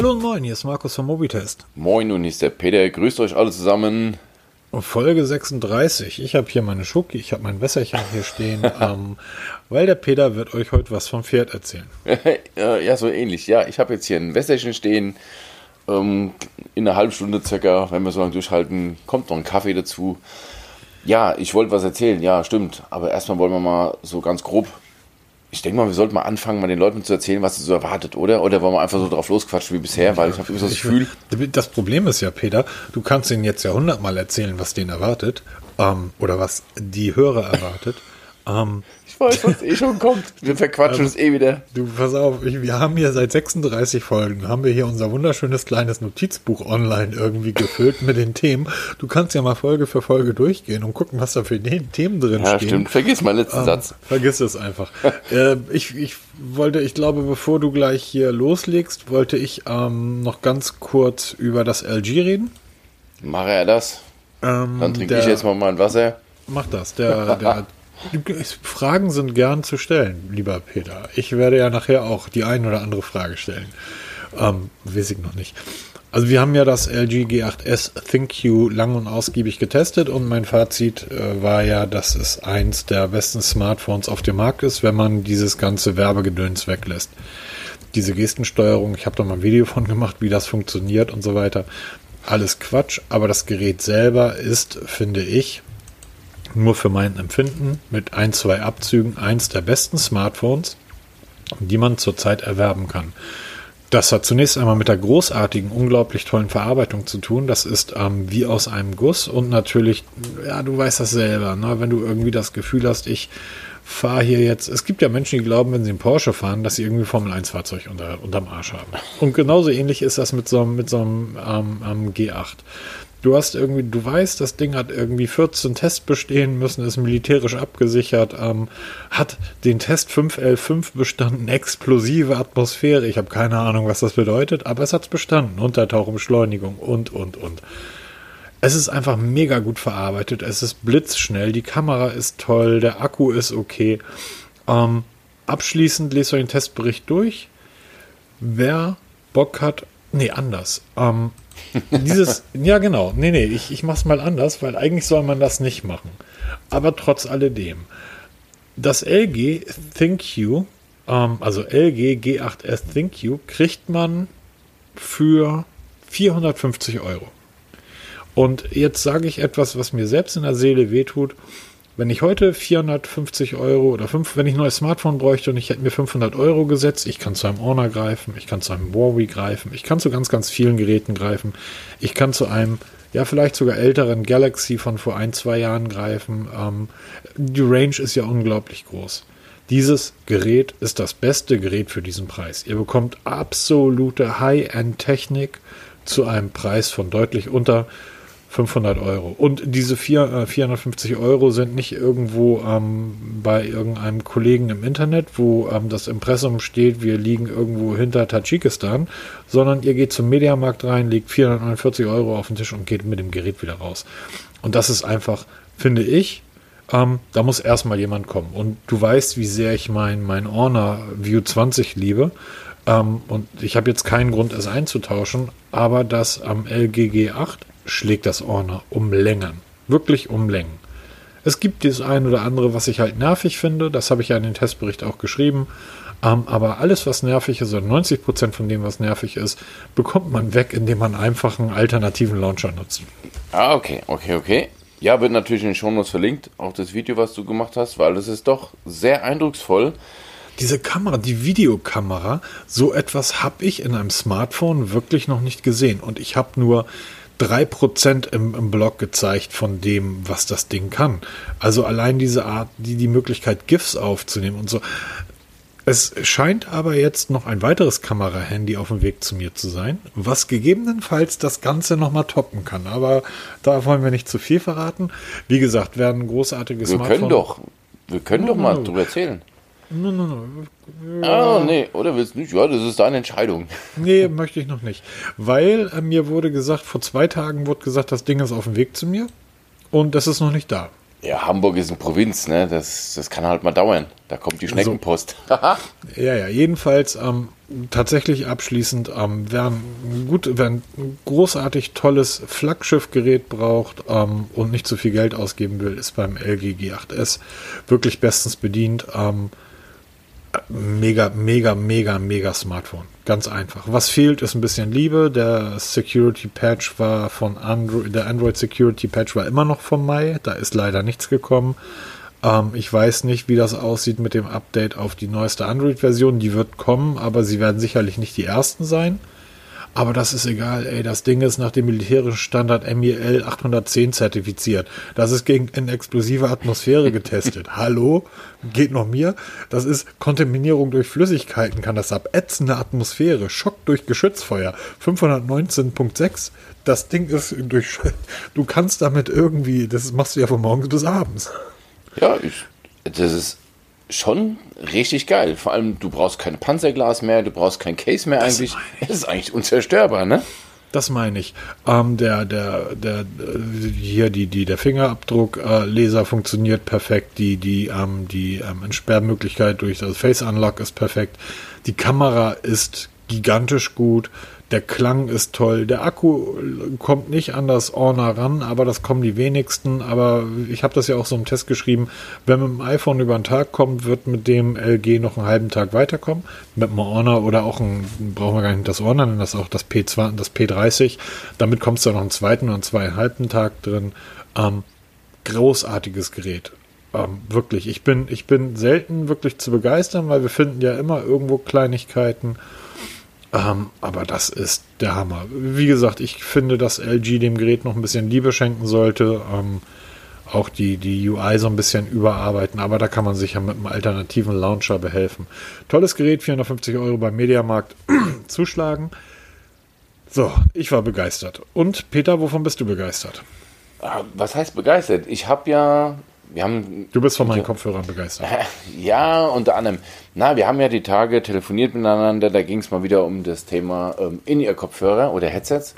Hallo und moin, hier ist Markus vom Mobitest. Moin und hier ist der Peter. Grüßt euch alle zusammen. Folge 36. Ich habe hier meine Schucki, ich habe mein Wässerchen hier stehen, ähm, weil der Peter wird euch heute was vom Pferd erzählen. ja, so ähnlich. Ja, ich habe jetzt hier ein Wässerchen stehen. Ähm, in einer halben Stunde circa, wenn wir so lange durchhalten, kommt noch ein Kaffee dazu. Ja, ich wollte was erzählen. Ja, stimmt. Aber erstmal wollen wir mal so ganz grob ich denke mal, wir sollten mal anfangen, mal den Leuten zu erzählen, was sie so erwartet, oder? Oder wollen wir einfach so drauf losquatschen wie bisher, weil ich habe immer das Gefühl. Das Problem ist ja, Peter, du kannst ihnen jetzt ja hundertmal erzählen, was denen erwartet, ähm, oder was die Hörer erwartet. Ähm, ich weiß, was eh schon kommt. Wir verquatschen es ähm, eh wieder. Du, pass auf, wir haben hier seit 36 Folgen, haben wir hier unser wunderschönes kleines Notizbuch online irgendwie gefüllt mit den Themen. Du kannst ja mal Folge für Folge durchgehen und gucken, was da für Themen drin ja, stehen. Ja, stimmt. Vergiss meinen letzten ähm, Satz. Vergiss es einfach. äh, ich, ich wollte, ich glaube, bevor du gleich hier loslegst, wollte ich ähm, noch ganz kurz über das LG reden. Mache er das? Ähm, Dann trinke ich jetzt mal mein Wasser. Mach das. Der, der Fragen sind gern zu stellen, lieber Peter. Ich werde ja nachher auch die ein oder andere Frage stellen. Ähm, weiß ich noch nicht. Also wir haben ja das LG G8S ThinQ lang und ausgiebig getestet und mein Fazit äh, war ja, dass es eins der besten Smartphones auf dem Markt ist, wenn man dieses ganze Werbegedöns weglässt. Diese Gestensteuerung, ich habe da mal ein Video von gemacht, wie das funktioniert und so weiter. Alles Quatsch, aber das Gerät selber ist, finde ich, nur für mein Empfinden mit ein, zwei Abzügen eins der besten Smartphones, die man zurzeit erwerben kann. Das hat zunächst einmal mit der großartigen, unglaublich tollen Verarbeitung zu tun. Das ist ähm, wie aus einem Guss und natürlich, ja, du weißt das selber, ne? wenn du irgendwie das Gefühl hast, ich fahre hier jetzt. Es gibt ja Menschen, die glauben, wenn sie einen Porsche fahren, dass sie irgendwie Formel 1 Fahrzeug unter, unterm Arsch haben. Und genauso ähnlich ist das mit so, mit so einem ähm, G8. Du hast irgendwie, du weißt, das Ding hat irgendwie 14 Tests bestehen müssen, ist militärisch abgesichert, ähm, hat den Test 5L5 bestanden, explosive Atmosphäre. Ich habe keine Ahnung, was das bedeutet, aber es hat bestanden. Untertauchumschleunigung und, und, und. Es ist einfach mega gut verarbeitet. Es ist blitzschnell. Die Kamera ist toll. Der Akku ist okay. Ähm, abschließend lest euch den Testbericht durch. Wer Bock hat, nee, anders. Ähm, dieses, ja genau, nee, nee, ich, ich mach's mal anders, weil eigentlich soll man das nicht machen. Aber trotz alledem. Das LG ThinQ, ähm, also LG G8S ThinQ, kriegt man für 450 Euro. Und jetzt sage ich etwas, was mir selbst in der Seele wehtut. Wenn ich heute 450 Euro oder 5, wenn ich ein neues Smartphone bräuchte und ich hätte mir 500 Euro gesetzt, ich kann zu einem Honor greifen, ich kann zu einem Huawei greifen, ich kann zu ganz, ganz vielen Geräten greifen, ich kann zu einem, ja, vielleicht sogar älteren Galaxy von vor ein, zwei Jahren greifen. Ähm, die Range ist ja unglaublich groß. Dieses Gerät ist das beste Gerät für diesen Preis. Ihr bekommt absolute High-End-Technik zu einem Preis von deutlich unter 500 Euro. Und diese vier, äh, 450 Euro sind nicht irgendwo ähm, bei irgendeinem Kollegen im Internet, wo ähm, das Impressum steht, wir liegen irgendwo hinter Tadschikistan, sondern ihr geht zum Mediamarkt rein, legt 449 Euro auf den Tisch und geht mit dem Gerät wieder raus. Und das ist einfach, finde ich, ähm, da muss erstmal jemand kommen. Und du weißt, wie sehr ich mein, mein Honor View 20 liebe. Ähm, und ich habe jetzt keinen Grund, es einzutauschen, aber das am LGG 8 schlägt das Orner um Längen. Wirklich um Längen. Es gibt das ein oder andere, was ich halt nervig finde. Das habe ich ja in den Testbericht auch geschrieben. Ähm, aber alles, was nervig ist, oder 90 Prozent von dem, was nervig ist, bekommt man weg, indem man einfach einen alternativen Launcher nutzt. Ah, okay, okay, okay. Ja, wird natürlich in den Shownotes verlinkt, auch das Video, was du gemacht hast, weil es ist doch sehr eindrucksvoll. Diese Kamera, die Videokamera, so etwas habe ich in einem Smartphone wirklich noch nicht gesehen. Und ich habe nur 3% im, im Blog gezeigt von dem, was das Ding kann. Also allein diese Art, die, die Möglichkeit, GIFs aufzunehmen und so. Es scheint aber jetzt noch ein weiteres Kamera-Handy auf dem Weg zu mir zu sein, was gegebenenfalls das Ganze nochmal toppen kann. Aber da wollen wir nicht zu viel verraten. Wie gesagt, werden großartige wir Smartphone. Können doch, wir können oh, doch mal drüber erzählen. No, no, no. Ja. Ah, nee, oder willst du nicht? Ja, das ist deine Entscheidung. Nee, möchte ich noch nicht. Weil äh, mir wurde gesagt, vor zwei Tagen wurde gesagt, das Ding ist auf dem Weg zu mir und das ist noch nicht da. Ja, Hamburg ist eine Provinz, ne? Das, das kann halt mal dauern. Da kommt die Schneckenpost. ja, ja, jedenfalls ähm, tatsächlich abschließend, ähm, wer, ein gut, wer ein großartig tolles Flaggschiffgerät braucht ähm, und nicht zu viel Geld ausgeben will, ist beim LG G8S wirklich bestens bedient. Ähm, mega, mega, mega, mega Smartphone. Ganz einfach. Was fehlt, ist ein bisschen Liebe. Der Security Patch war von Android, der Android Security Patch war immer noch vom Mai. Da ist leider nichts gekommen. Ähm, ich weiß nicht, wie das aussieht mit dem Update auf die neueste Android-Version. Die wird kommen, aber sie werden sicherlich nicht die ersten sein. Aber das ist egal, ey. Das Ding ist nach dem militärischen Standard MIL 810 zertifiziert. Das ist gegen eine explosive Atmosphäre getestet. Hallo? Geht noch mir? Das ist Kontaminierung durch Flüssigkeiten, kann das ab. Ätzende Atmosphäre, Schock durch Geschützfeuer. 519.6. Das Ding ist durch. Du kannst damit irgendwie, das machst du ja von morgens bis abends. Ja, ich, das ist schon richtig geil. Vor allem, du brauchst kein Panzerglas mehr, du brauchst kein Case mehr das eigentlich. Es ist eigentlich unzerstörbar, ne? Das meine ich. Ähm, der, der, der, hier die, die, der Fingerabdruck-Laser äh, funktioniert perfekt. Die, die, ähm, die ähm, Entsperrmöglichkeit durch das Face Unlock ist perfekt. Die Kamera ist gigantisch gut. Der Klang ist toll. Der Akku kommt nicht an das Honor ran, aber das kommen die wenigsten. Aber ich habe das ja auch so im Test geschrieben. Wenn man mit dem iPhone über den Tag kommt, wird mit dem LG noch einen halben Tag weiterkommen. Mit dem Honor oder auch ein, brauchen wir gar nicht das Honor, das auch das P20, das P30. Damit kommst du noch einen zweiten und zweieinhalben Tag drin. Ähm, großartiges Gerät. Ähm, wirklich. Ich bin, ich bin selten wirklich zu begeistern, weil wir finden ja immer irgendwo Kleinigkeiten. Ähm, aber das ist der Hammer. Wie gesagt, ich finde, dass LG dem Gerät noch ein bisschen Liebe schenken sollte. Ähm, auch die, die UI so ein bisschen überarbeiten, aber da kann man sich ja mit einem alternativen Launcher behelfen. Tolles Gerät, 450 Euro beim Mediamarkt zuschlagen. So, ich war begeistert. Und Peter, wovon bist du begeistert? Ah, was heißt begeistert? Ich habe ja wir haben. Du bist von meinen Kopfhörern begeistert. Ja, unter anderem. Na, wir haben ja die Tage telefoniert miteinander, da ging es mal wieder um das Thema ähm, In-Ear-Kopfhörer oder Headsets.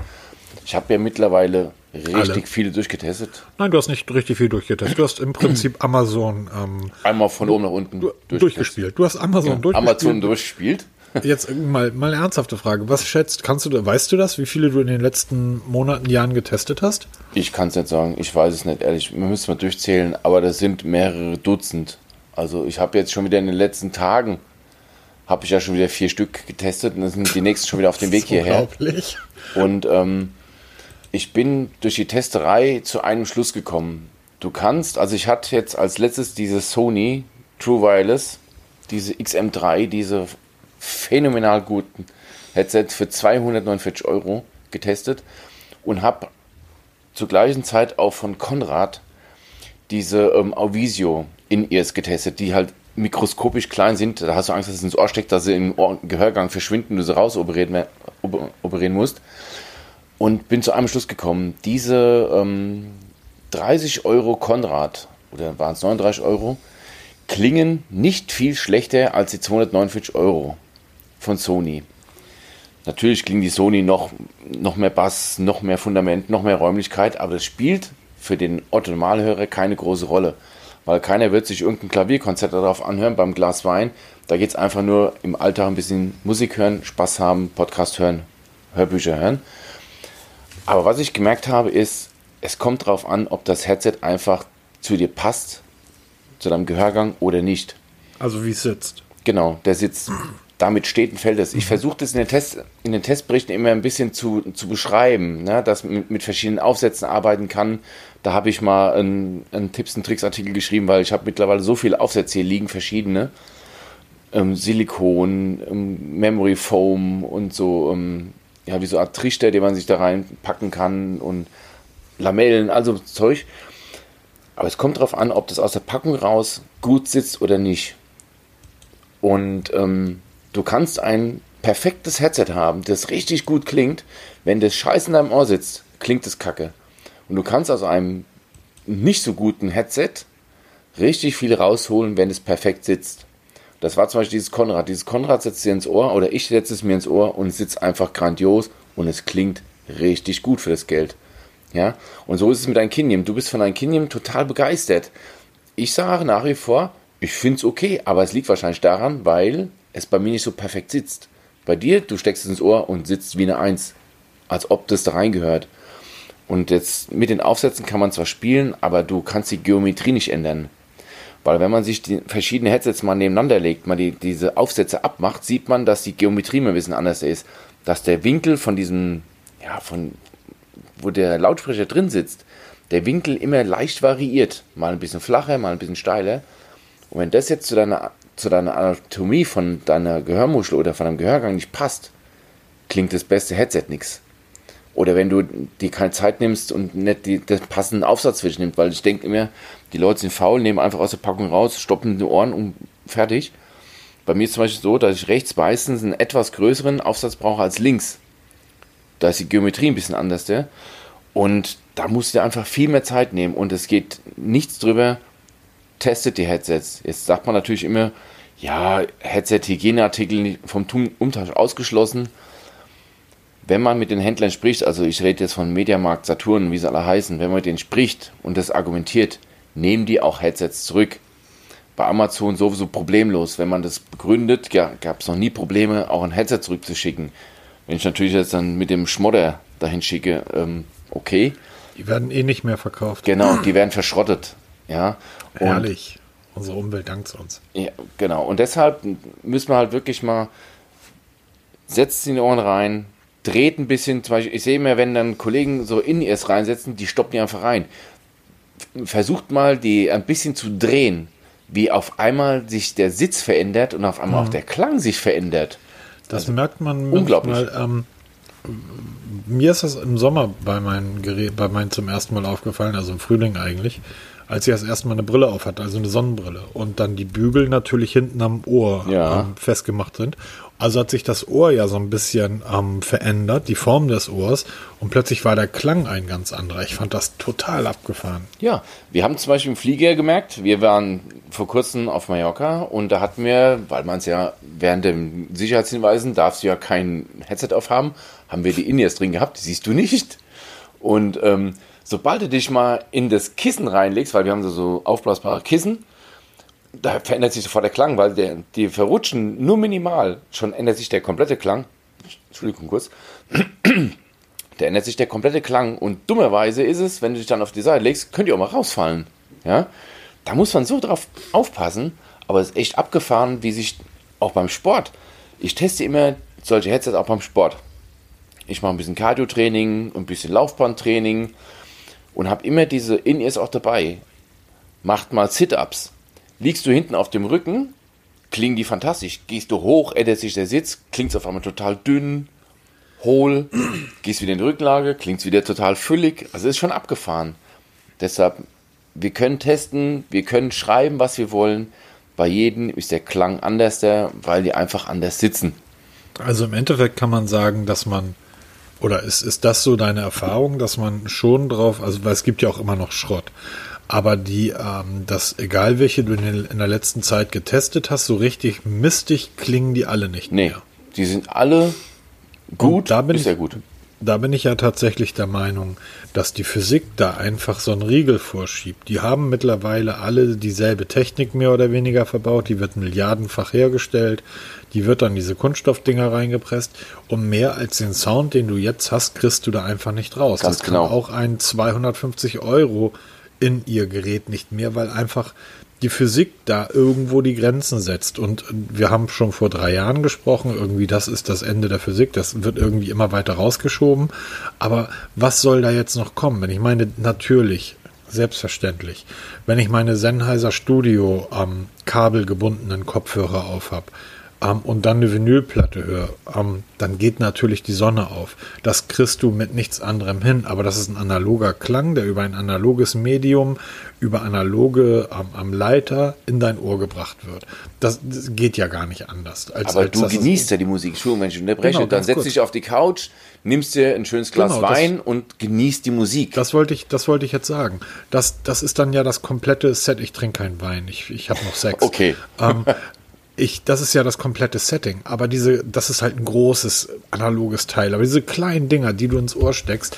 Ich habe ja mittlerweile richtig Alle. viele durchgetestet. Nein, du hast nicht richtig viel durchgetestet. Du hast im Prinzip Amazon. Ähm, Einmal von oben nach unten du, durchgespielt. Du hast Amazon ja, durchgespielt. Amazon durchgespielt. Jetzt mal, mal eine ernsthafte Frage. Was schätzt, kannst du, weißt du das, wie viele du in den letzten Monaten, Jahren getestet hast? Ich kann es nicht sagen. Ich weiß es nicht, ehrlich. Wir müssen mal durchzählen, aber das sind mehrere Dutzend. Also ich habe jetzt schon wieder in den letzten Tagen, habe ich ja schon wieder vier Stück getestet und dann sind die nächsten schon wieder auf dem Weg hierher. Unglaublich. Und ähm, ich bin durch die Testerei zu einem Schluss gekommen. Du kannst, also ich hatte jetzt als letztes diese Sony True Wireless, diese XM3, diese phänomenal guten Headset für 249 Euro getestet und habe zur gleichen Zeit auch von Konrad diese ähm, Auvisio In-Ears getestet, die halt mikroskopisch klein sind. Da hast du Angst, dass es ins Ohr steckt, dass sie im Ohr Gehörgang verschwinden du sie raus operieren, operieren musst. Und bin zu einem Schluss gekommen, diese ähm, 30 Euro Konrad, oder waren es 39 Euro, klingen nicht viel schlechter als die 249 Euro von Sony. Natürlich klingt die Sony noch, noch mehr Bass, noch mehr Fundament, noch mehr Räumlichkeit, aber das spielt für den Otto-Normalhörer keine große Rolle. Weil keiner wird sich irgendein Klavierkonzert darauf anhören beim Glas Wein. Da geht es einfach nur im Alltag ein bisschen Musik hören, Spaß haben, Podcast hören, Hörbücher hören. Aber was ich gemerkt habe, ist, es kommt darauf an, ob das Headset einfach zu dir passt, zu deinem Gehörgang oder nicht. Also wie es sitzt. Genau, der sitzt damit steht und fällt es. Ich mhm. versuche das in den, Test, in den Testberichten immer ein bisschen zu, zu beschreiben, ne? dass man mit, mit verschiedenen Aufsätzen arbeiten kann. Da habe ich mal einen, einen Tipps und Tricks Artikel geschrieben, weil ich habe mittlerweile so viele Aufsätze hier liegen, verschiedene. Ähm, Silikon, ähm, Memory Foam und so, ähm, ja, wie so eine Art Trichter, den man sich da reinpacken kann und Lamellen, also Zeug. Aber es kommt darauf an, ob das aus der Packung raus gut sitzt oder nicht. Und ähm, Du kannst ein perfektes Headset haben, das richtig gut klingt. Wenn das Scheiß in deinem Ohr sitzt, klingt es kacke. Und du kannst aus einem nicht so guten Headset richtig viel rausholen, wenn es perfekt sitzt. Das war zum Beispiel dieses Konrad. Dieses Konrad setzt dir ins Ohr oder ich setze es mir ins Ohr und es sitzt einfach grandios und es klingt richtig gut für das Geld. Ja, und so ist es mit deinem Kinium. Du bist von deinem Kinium total begeistert. Ich sage nach wie vor, ich finde es okay, aber es liegt wahrscheinlich daran, weil es bei mir nicht so perfekt sitzt. Bei dir, du steckst es ins Ohr und sitzt wie eine Eins, als ob das da reingehört. Und jetzt mit den Aufsätzen kann man zwar spielen, aber du kannst die Geometrie nicht ändern. Weil wenn man sich die verschiedenen Headsets mal nebeneinander legt, mal die, diese Aufsätze abmacht, sieht man, dass die Geometrie mal ein bisschen anders ist. Dass der Winkel von diesem, ja, von, wo der Lautsprecher drin sitzt, der Winkel immer leicht variiert. Mal ein bisschen flacher, mal ein bisschen steiler. Und wenn das jetzt zu deiner, zu deiner Anatomie von deiner Gehörmuschel oder von deinem Gehörgang nicht passt, klingt das beste Headset nichts. Oder wenn du dir keine Zeit nimmst und nicht die, den passenden Aufsatz für dich nimmst, weil ich denke immer, die Leute sind faul, nehmen einfach aus der Packung raus, stoppen die Ohren und fertig. Bei mir ist zum Beispiel so, dass ich rechts meistens einen etwas größeren Aufsatz brauche als links. Da ist die Geometrie ein bisschen anders. Ja? Und da musst du einfach viel mehr Zeit nehmen und es geht nichts drüber, testet die Headsets. Jetzt sagt man natürlich immer, ja, Headset-Hygieneartikel vom Umtausch ausgeschlossen wenn man mit den Händlern spricht, also ich rede jetzt von Mediamarkt, Saturn, wie sie alle heißen, wenn man mit denen spricht und das argumentiert, nehmen die auch Headsets zurück. Bei Amazon sowieso problemlos. Wenn man das begründet, ja, gab es noch nie Probleme, auch ein Headset zurückzuschicken. Wenn ich natürlich jetzt dann mit dem Schmodder dahin schicke, ähm, okay. Die werden eh nicht mehr verkauft. Genau, die werden verschrottet. Ja. Und Herrlich. Unsere Umwelt dankt uns. Ja, genau. Und deshalb müssen wir halt wirklich mal, setzt sie in die Ohren rein, dreht ein bisschen, zum Beispiel, ich sehe immer, wenn dann Kollegen so in es reinsetzen, die stoppen die einfach rein. Versucht mal, die ein bisschen zu drehen, wie auf einmal sich der Sitz verändert und auf einmal mhm. auch der Klang sich verändert. Das also, merkt man unglaublich. Manchmal, ähm, mir ist das im Sommer bei meinen Gerät, bei meinen zum ersten Mal aufgefallen, also im Frühling eigentlich, als ich das erste Mal eine Brille auf hatte, also eine Sonnenbrille und dann die Bügel natürlich hinten am Ohr ja. ähm, festgemacht sind also hat sich das Ohr ja so ein bisschen ähm, verändert, die Form des Ohrs, und plötzlich war der Klang ein ganz anderer. Ich fand das total abgefahren. Ja, wir haben zum Beispiel im Flieger gemerkt, wir waren vor kurzem auf Mallorca und da hatten wir, weil man es ja während den Sicherheitshinweisen darfst du ja kein Headset aufhaben, haben wir die In-Ears drin gehabt, die siehst du nicht. Und ähm, sobald du dich mal in das Kissen reinlegst, weil wir haben so, aufblasbare Kissen, da verändert sich sofort der Klang, weil der, die verrutschen nur minimal. Schon ändert sich der komplette Klang. Entschuldigung kurz. Da ändert sich der komplette Klang. Und dummerweise ist es, wenn du dich dann auf die Seite legst, könnt ihr auch mal rausfallen. Ja? Da muss man so drauf aufpassen. Aber es ist echt abgefahren, wie sich auch beim Sport. Ich teste immer solche Headsets auch beim Sport. Ich mache ein bisschen Cardio-Training, ein bisschen Laufbahntraining und habe immer diese In-Ears auch dabei. Macht mal Sit-Ups Liegst du hinten auf dem Rücken, klingen die fantastisch. Gehst du hoch, ändert sich der Sitz, klingt es auf einmal total dünn, hohl. Gehst wieder in die Rückenlage, klingt es wieder total füllig. Also ist schon abgefahren. Deshalb, wir können testen, wir können schreiben, was wir wollen. Bei jedem ist der Klang anders, weil die einfach anders sitzen. Also im Endeffekt kann man sagen, dass man, oder ist, ist das so deine Erfahrung, dass man schon drauf, also weil es gibt ja auch immer noch Schrott. Aber die, ähm, das, egal welche du in, der letzten Zeit getestet hast, so richtig mistig klingen die alle nicht nee, mehr. Die sind alle gut, da bin ist ich, ja gut. Da bin ich ja tatsächlich der Meinung, dass die Physik da einfach so einen Riegel vorschiebt. Die haben mittlerweile alle dieselbe Technik mehr oder weniger verbaut, die wird milliardenfach hergestellt, die wird dann diese Kunststoffdinger reingepresst und mehr als den Sound, den du jetzt hast, kriegst du da einfach nicht raus. Ganz das genau. kann auch ein 250 Euro in ihr Gerät nicht mehr, weil einfach die Physik da irgendwo die Grenzen setzt. Und wir haben schon vor drei Jahren gesprochen, irgendwie das ist das Ende der Physik, das wird irgendwie immer weiter rausgeschoben. Aber was soll da jetzt noch kommen? Wenn ich meine, natürlich, selbstverständlich, wenn ich meine Sennheiser Studio am kabelgebundenen Kopfhörer auf habe, ähm, und dann eine Vinylplatte höre, ähm, dann geht natürlich die Sonne auf. Das kriegst du mit nichts anderem hin, aber das ist ein analoger Klang, der über ein analoges Medium, über analoge ähm, am Leiter in dein Ohr gebracht wird. Das, das geht ja gar nicht anders. Als, aber als du genießt ja die Musik. Entschuldigung, wenn ich unterbreche. Genau, dann setzt dich auf die Couch, nimmst dir ein schönes Glas genau, Wein das, und genießt die Musik. Das wollte ich, das wollte ich jetzt sagen. Das, das ist dann ja das komplette Set. Ich trinke keinen Wein. Ich, ich habe noch Sex. Okay. Ähm, ich, das ist ja das komplette Setting, aber diese, das ist halt ein großes analoges Teil. Aber diese kleinen Dinger, die du ins Ohr steckst,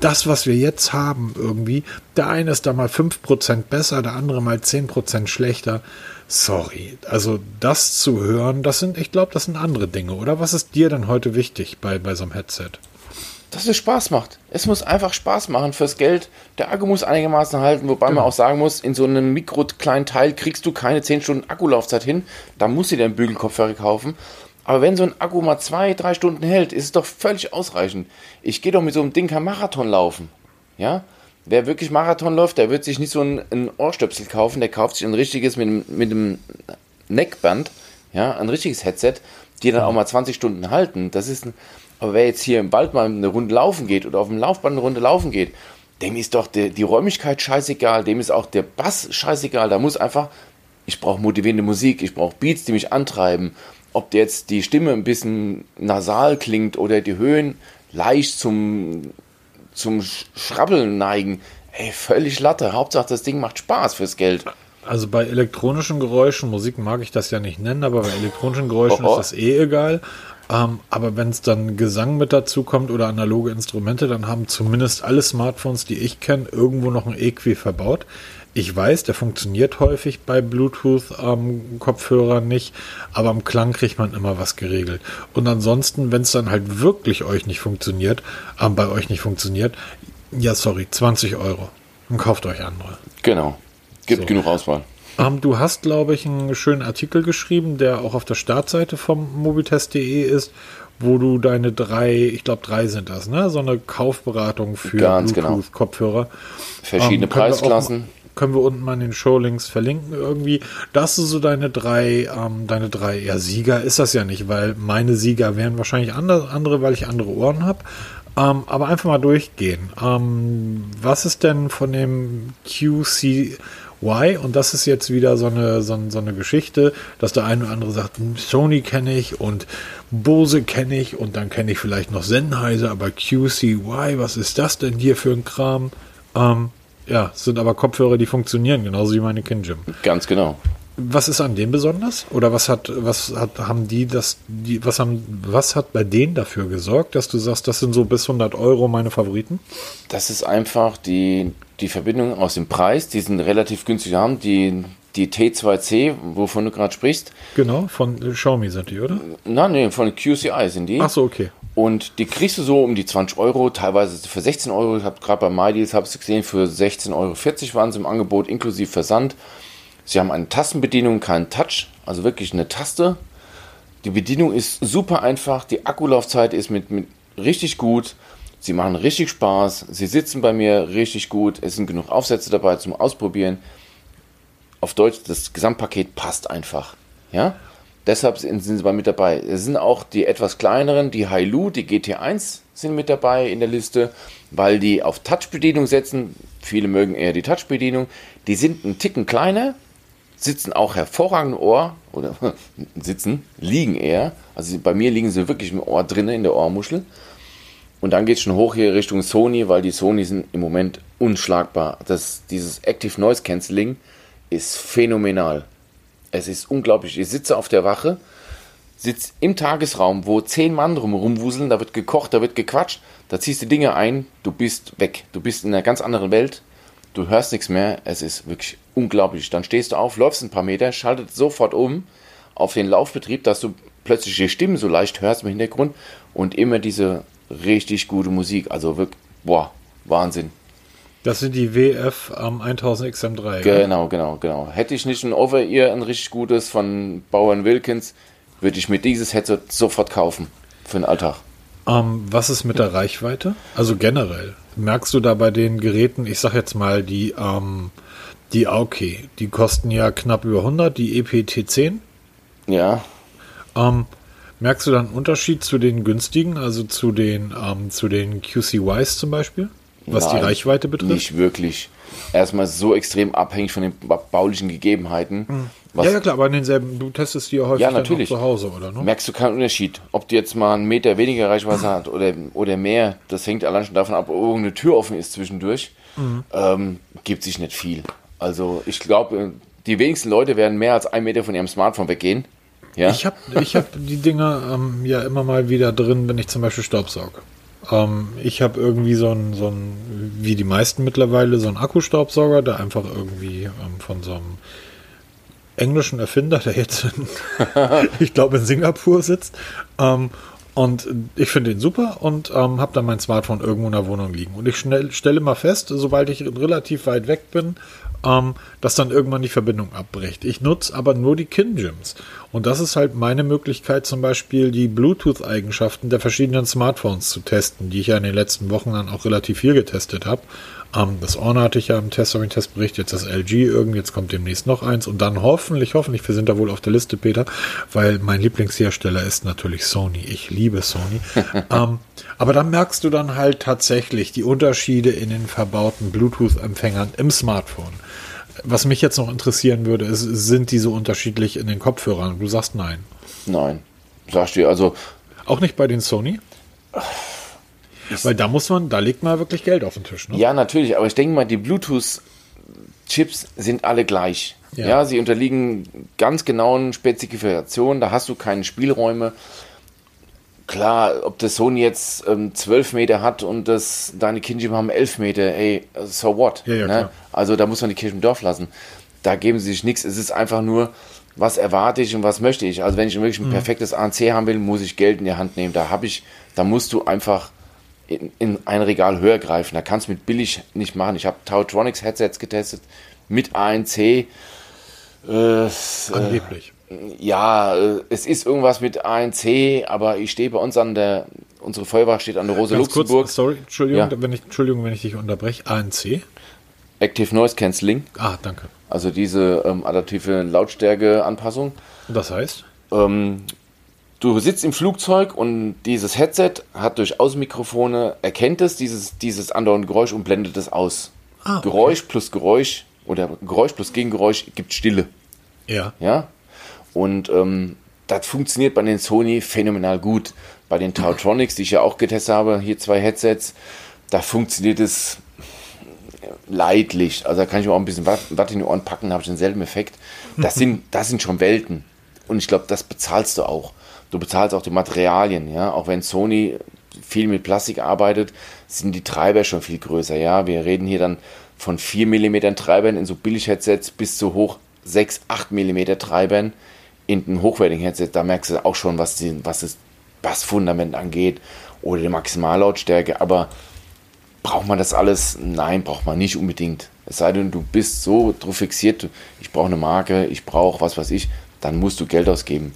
das, was wir jetzt haben, irgendwie, der eine ist da mal 5% besser, der andere mal 10% schlechter. Sorry. Also das zu hören, das sind, ich glaube, das sind andere Dinge, oder? Was ist dir denn heute wichtig bei, bei so einem Headset? Dass es Spaß macht. Es muss einfach Spaß machen fürs Geld. Der Akku muss einigermaßen halten, wobei genau. man auch sagen muss, in so einem mikro kleinen Teil kriegst du keine 10 Stunden Akkulaufzeit hin. Da musst du dir einen Bügelkopfhörer kaufen. Aber wenn so ein Akku mal zwei, drei Stunden hält, ist es doch völlig ausreichend. Ich gehe doch mit so einem Ding kein Marathon laufen. Ja? Wer wirklich Marathon läuft, der wird sich nicht so ein, ein Ohrstöpsel kaufen, der kauft sich ein richtiges mit, mit einem Neckband, ja, ein richtiges Headset, die dann auch mal 20 Stunden halten. Das ist ein, aber wer jetzt hier im Wald mal eine Runde laufen geht oder auf dem Laufband eine Runde laufen geht, dem ist doch die, die Räumlichkeit scheißegal, dem ist auch der Bass scheißegal. Da muss einfach, ich brauche motivierende Musik, ich brauche Beats, die mich antreiben ob jetzt die Stimme ein bisschen nasal klingt oder die Höhen leicht zum, zum Schrabbeln neigen, ey, völlig Latte. Hauptsache, das Ding macht Spaß fürs Geld. Also bei elektronischen Geräuschen, Musik mag ich das ja nicht nennen, aber bei elektronischen Geräuschen oh, oh. ist das eh egal. Ähm, aber wenn es dann Gesang mit dazu kommt oder analoge Instrumente, dann haben zumindest alle Smartphones, die ich kenne, irgendwo noch ein Equi verbaut. Ich weiß, der funktioniert häufig bei Bluetooth-Kopfhörern ähm, nicht, aber am Klang kriegt man immer was geregelt. Und ansonsten, wenn es dann halt wirklich euch nicht funktioniert, ähm, bei euch nicht funktioniert, ja, sorry, 20 Euro. Und kauft euch andere. Genau. Gibt so. genug Auswahl. Ähm, du hast, glaube ich, einen schönen Artikel geschrieben, der auch auf der Startseite vom mobitest.de ist, wo du deine drei, ich glaube drei sind das, ne? So eine Kaufberatung für genau. Bluetooth-Kopfhörer. Genau. Verschiedene ähm, Preisklassen können wir unten mal in den Showlinks verlinken irgendwie. Das ist so deine drei, ähm, deine drei, ja, Sieger ist das ja nicht, weil meine Sieger wären wahrscheinlich andere, andere weil ich andere Ohren habe. Ähm, aber einfach mal durchgehen. Ähm, was ist denn von dem QCY? Und das ist jetzt wieder so eine, so, so eine Geschichte, dass der eine oder andere sagt, hm, Sony kenne ich und Bose kenne ich und dann kenne ich vielleicht noch Sennheiser, aber QCY, was ist das denn hier für ein Kram? Ähm, ja, sind aber Kopfhörer, die funktionieren, genauso wie meine Kinjim. Ganz genau. Was ist an dem besonders? Oder was hat, was hat, haben die das, die, was haben, was hat bei denen dafür gesorgt, dass du sagst, das sind so bis 100 Euro meine Favoriten? Das ist einfach die, die Verbindung aus dem Preis, die sind relativ günstig haben, die, die T2C, wovon du gerade sprichst. Genau, von Xiaomi sind die, oder? Nein, nee, von QCI sind die. Ach so, okay. Und die kriegst du so um die 20 Euro, teilweise für 16 Euro. Ich habe gerade bei MyDeals habe ich gesehen, für 16,40 Euro waren sie im Angebot, inklusive Versand. Sie haben eine Tastenbedienung, keinen Touch, also wirklich eine Taste. Die Bedienung ist super einfach, die Akkulaufzeit ist mit, mit richtig gut. Sie machen richtig Spaß, sie sitzen bei mir richtig gut, es sind genug Aufsätze dabei zum Ausprobieren. Auf Deutsch, das Gesamtpaket passt einfach. Ja? Deshalb sind sie bei mit dabei. Es sind auch die etwas kleineren, die Hailu, die GT1 sind mit dabei in der Liste, weil die auf Touch-Bedienung setzen. Viele mögen eher die Touch-Bedienung. Die sind ein Ticken kleiner, sitzen auch hervorragend im Ohr oder sitzen, liegen eher. Also bei mir liegen sie wirklich im Ohr drinnen, in der Ohrmuschel. Und dann geht es schon hoch hier Richtung Sony, weil die Sony sind im Moment unschlagbar. Das, dieses Active Noise Cancelling ist phänomenal. Es ist unglaublich. Ich sitze auf der Wache, sitze im Tagesraum, wo zehn Mann drumherum wuseln, da wird gekocht, da wird gequatscht, da ziehst du Dinge ein, du bist weg. Du bist in einer ganz anderen Welt, du hörst nichts mehr, es ist wirklich unglaublich. Dann stehst du auf, läufst ein paar Meter, schaltet sofort um auf den Laufbetrieb, dass du plötzlich die Stimmen so leicht hörst im Hintergrund und immer diese richtig gute Musik. Also wirklich, boah, Wahnsinn. Das sind die WF am 1000 XM3. Genau, genau, genau. Hätte ich nicht ein Over-Ear, ein richtig gutes von Bauern Wilkins, würde ich mir dieses Headset sofort kaufen für den Alltag. Ähm, was ist mit der Reichweite? Also generell. Merkst du da bei den Geräten, ich sag jetzt mal, die, ähm, die Aoki, die kosten ja knapp über 100, die EPT10? Ja. Ähm, merkst du da einen Unterschied zu den günstigen, also zu den, ähm, zu den QCYs zum Beispiel? Was Nein, die Reichweite betrifft? Nicht wirklich. Erstmal so extrem abhängig von den baulichen Gegebenheiten. Mhm. ja, ja, klar, aber in denselben, du testest die ja häufig ja, natürlich. zu Hause, oder? Ne? Merkst du keinen Unterschied. Ob die jetzt mal einen Meter weniger Reichweite hat oder, oder mehr, das hängt allein schon davon ab, ob irgendeine Tür offen ist zwischendurch. Mhm. Ähm, gibt sich nicht viel. Also ich glaube, die wenigsten Leute werden mehr als einen Meter von ihrem Smartphone weggehen. Ja? Ich habe ich hab die Dinger ähm, ja immer mal wieder drin, wenn ich zum Beispiel Staubsauge. Ähm, ich habe irgendwie so ein, so wie die meisten mittlerweile, so einen Akkustaubsauger, der einfach irgendwie ähm, von so einem englischen Erfinder, der jetzt, in, ich glaube, in Singapur sitzt. Ähm, und ich finde ihn super und ähm, habe dann mein Smartphone irgendwo in der Wohnung liegen. Und ich schnell, stelle mal fest, sobald ich relativ weit weg bin, ähm, dass dann irgendwann die Verbindung abbricht. Ich nutze aber nur die Kingyms. Und das ist halt meine Möglichkeit, zum Beispiel die Bluetooth-Eigenschaften der verschiedenen Smartphones zu testen, die ich ja in den letzten Wochen dann auch relativ viel getestet habe. Ähm, das Orne hatte ich ja im Test, im Testbericht, jetzt das LG irgendwie, jetzt kommt demnächst noch eins und dann hoffentlich, hoffentlich, wir sind da wohl auf der Liste, Peter, weil mein Lieblingshersteller ist natürlich Sony. Ich liebe Sony. ähm, aber dann merkst du dann halt tatsächlich die Unterschiede in den verbauten Bluetooth-Empfängern im Smartphone. Was mich jetzt noch interessieren würde, ist, sind die so unterschiedlich in den Kopfhörern? Du sagst nein. Nein. Sagst du, also. Auch nicht bei den Sony? Weil da muss man, da legt man wirklich Geld auf den Tisch. Ne? Ja, natürlich, aber ich denke mal, die Bluetooth-Chips sind alle gleich. Ja. ja. sie unterliegen ganz genauen Spezifikationen, da hast du keine Spielräume. Klar, ob das Sony jetzt ähm, 12 Meter hat und das deine Kindchen haben 11 Meter, ey, so what? Ja, ja, ne? Also da muss man die Kirche im Dorf lassen. Da geben sie sich nichts. Es ist einfach nur, was erwarte ich und was möchte ich. Also wenn ich wirklich ein mhm. perfektes ANC haben will, muss ich Geld in die Hand nehmen. Da habe ich, da musst du einfach in, in, ein Regal höher greifen. Da kannst du mit billig nicht machen. Ich habe Tautronics Headsets getestet mit ANC. Äh, Angeblich. Ja, äh, es ist irgendwas mit ANC, aber ich stehe bei uns an der, unsere Feuerwache steht an der Rose Ganz Luxemburg. Kurz, sorry, Entschuldigung, ja. wenn ich, Entschuldigung, wenn ich dich unterbreche. ANC? Active Noise Cancelling. Ah, danke. Also diese ähm, adaptive Lautstärke-Anpassung. Das heißt? Ähm, Du sitzt im Flugzeug und dieses Headset hat durch Außenmikrofone, erkennt es, dieses, dieses andauernde Geräusch und blendet es aus. Ah, okay. Geräusch plus Geräusch oder Geräusch plus Gegengeräusch gibt Stille. Ja. Ja. Und ähm, das funktioniert bei den Sony phänomenal gut. Bei den Tautronics, die ich ja auch getestet habe, hier zwei Headsets, da funktioniert es leidlich. Also da kann ich mir auch ein bisschen Watt in die Ohren packen, habe ich denselben Effekt. Das sind, das sind schon Welten. Und ich glaube, das bezahlst du auch du bezahlst auch die Materialien, ja. Auch wenn Sony viel mit Plastik arbeitet, sind die Treiber schon viel größer, ja. Wir reden hier dann von 4 mm Treibern in so Billig-Headsets bis zu hoch 6, 8 mm Treibern in einem hochwertigen Headset. Da merkst du auch schon, was, die, was das Bassfundament angeht oder die Maximallautstärke. Aber braucht man das alles? Nein, braucht man nicht unbedingt. Es sei denn, du bist so drauf fixiert, ich brauche eine Marke, ich brauche was weiß ich, dann musst du Geld ausgeben.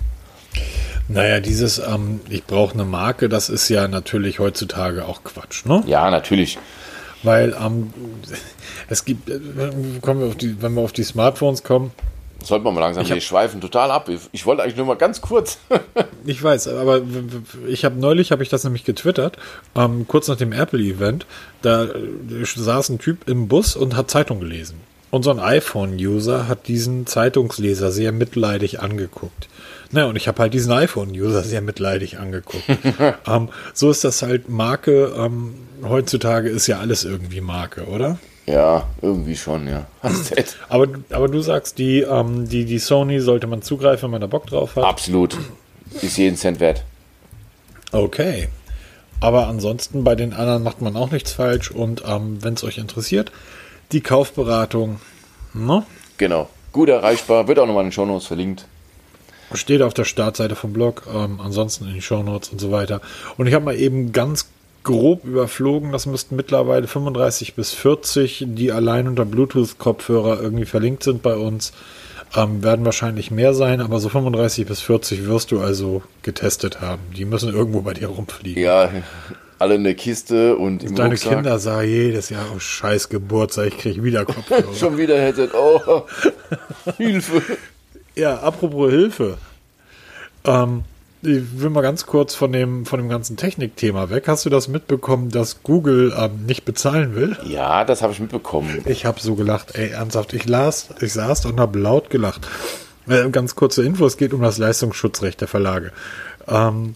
Naja, dieses, ähm, ich brauche eine Marke, das ist ja natürlich heutzutage auch Quatsch, ne? Ja, natürlich. Weil ähm, es gibt, äh, kommen wir auf die, wenn wir auf die Smartphones kommen. Sollten wir mal langsam, ich hab, schweifen total ab. Ich wollte eigentlich nur mal ganz kurz. ich weiß, aber ich habe neulich, habe ich das nämlich getwittert, ähm, kurz nach dem Apple-Event, da äh, saß ein Typ im Bus und hat Zeitung gelesen. Und so ein iPhone-User hat diesen Zeitungsleser sehr mitleidig angeguckt. Na, und ich habe halt diesen iPhone-User sehr mitleidig angeguckt. ähm, so ist das halt Marke. Ähm, heutzutage ist ja alles irgendwie Marke, oder? Ja, irgendwie schon, ja. aber, aber du sagst, die, ähm, die, die Sony sollte man zugreifen, wenn man da Bock drauf hat. Absolut. Ist jeden Cent wert. Okay. Aber ansonsten bei den anderen macht man auch nichts falsch. Und ähm, wenn es euch interessiert, die Kaufberatung. Ne? Genau. Gut erreichbar. Wird auch nochmal in den Shownotes verlinkt. Steht auf der Startseite vom Blog, ähm, ansonsten in den Shownotes und so weiter. Und ich habe mal eben ganz grob überflogen, das müssten mittlerweile 35 bis 40, die allein unter Bluetooth-Kopfhörer irgendwie verlinkt sind bei uns. Ähm, werden wahrscheinlich mehr sein, aber so 35 bis 40 wirst du also getestet haben. Die müssen irgendwo bei dir rumfliegen. Ja, alle in der Kiste und im Deine Rucksack. Kinder sagen jedes Jahr, oh scheiß Geburtstag, ich kriege wieder Kopfhörer. Schon wieder hättet, oh, Hilfe. Ja, apropos Hilfe. Ähm, ich will mal ganz kurz von dem, von dem ganzen Technikthema weg. Hast du das mitbekommen, dass Google ähm, nicht bezahlen will? Ja, das habe ich mitbekommen. Ich habe so gelacht, ey, ernsthaft. Ich las, ich saß und habe laut gelacht. Äh, ganz kurze Info, es geht um das Leistungsschutzrecht der Verlage. Ähm,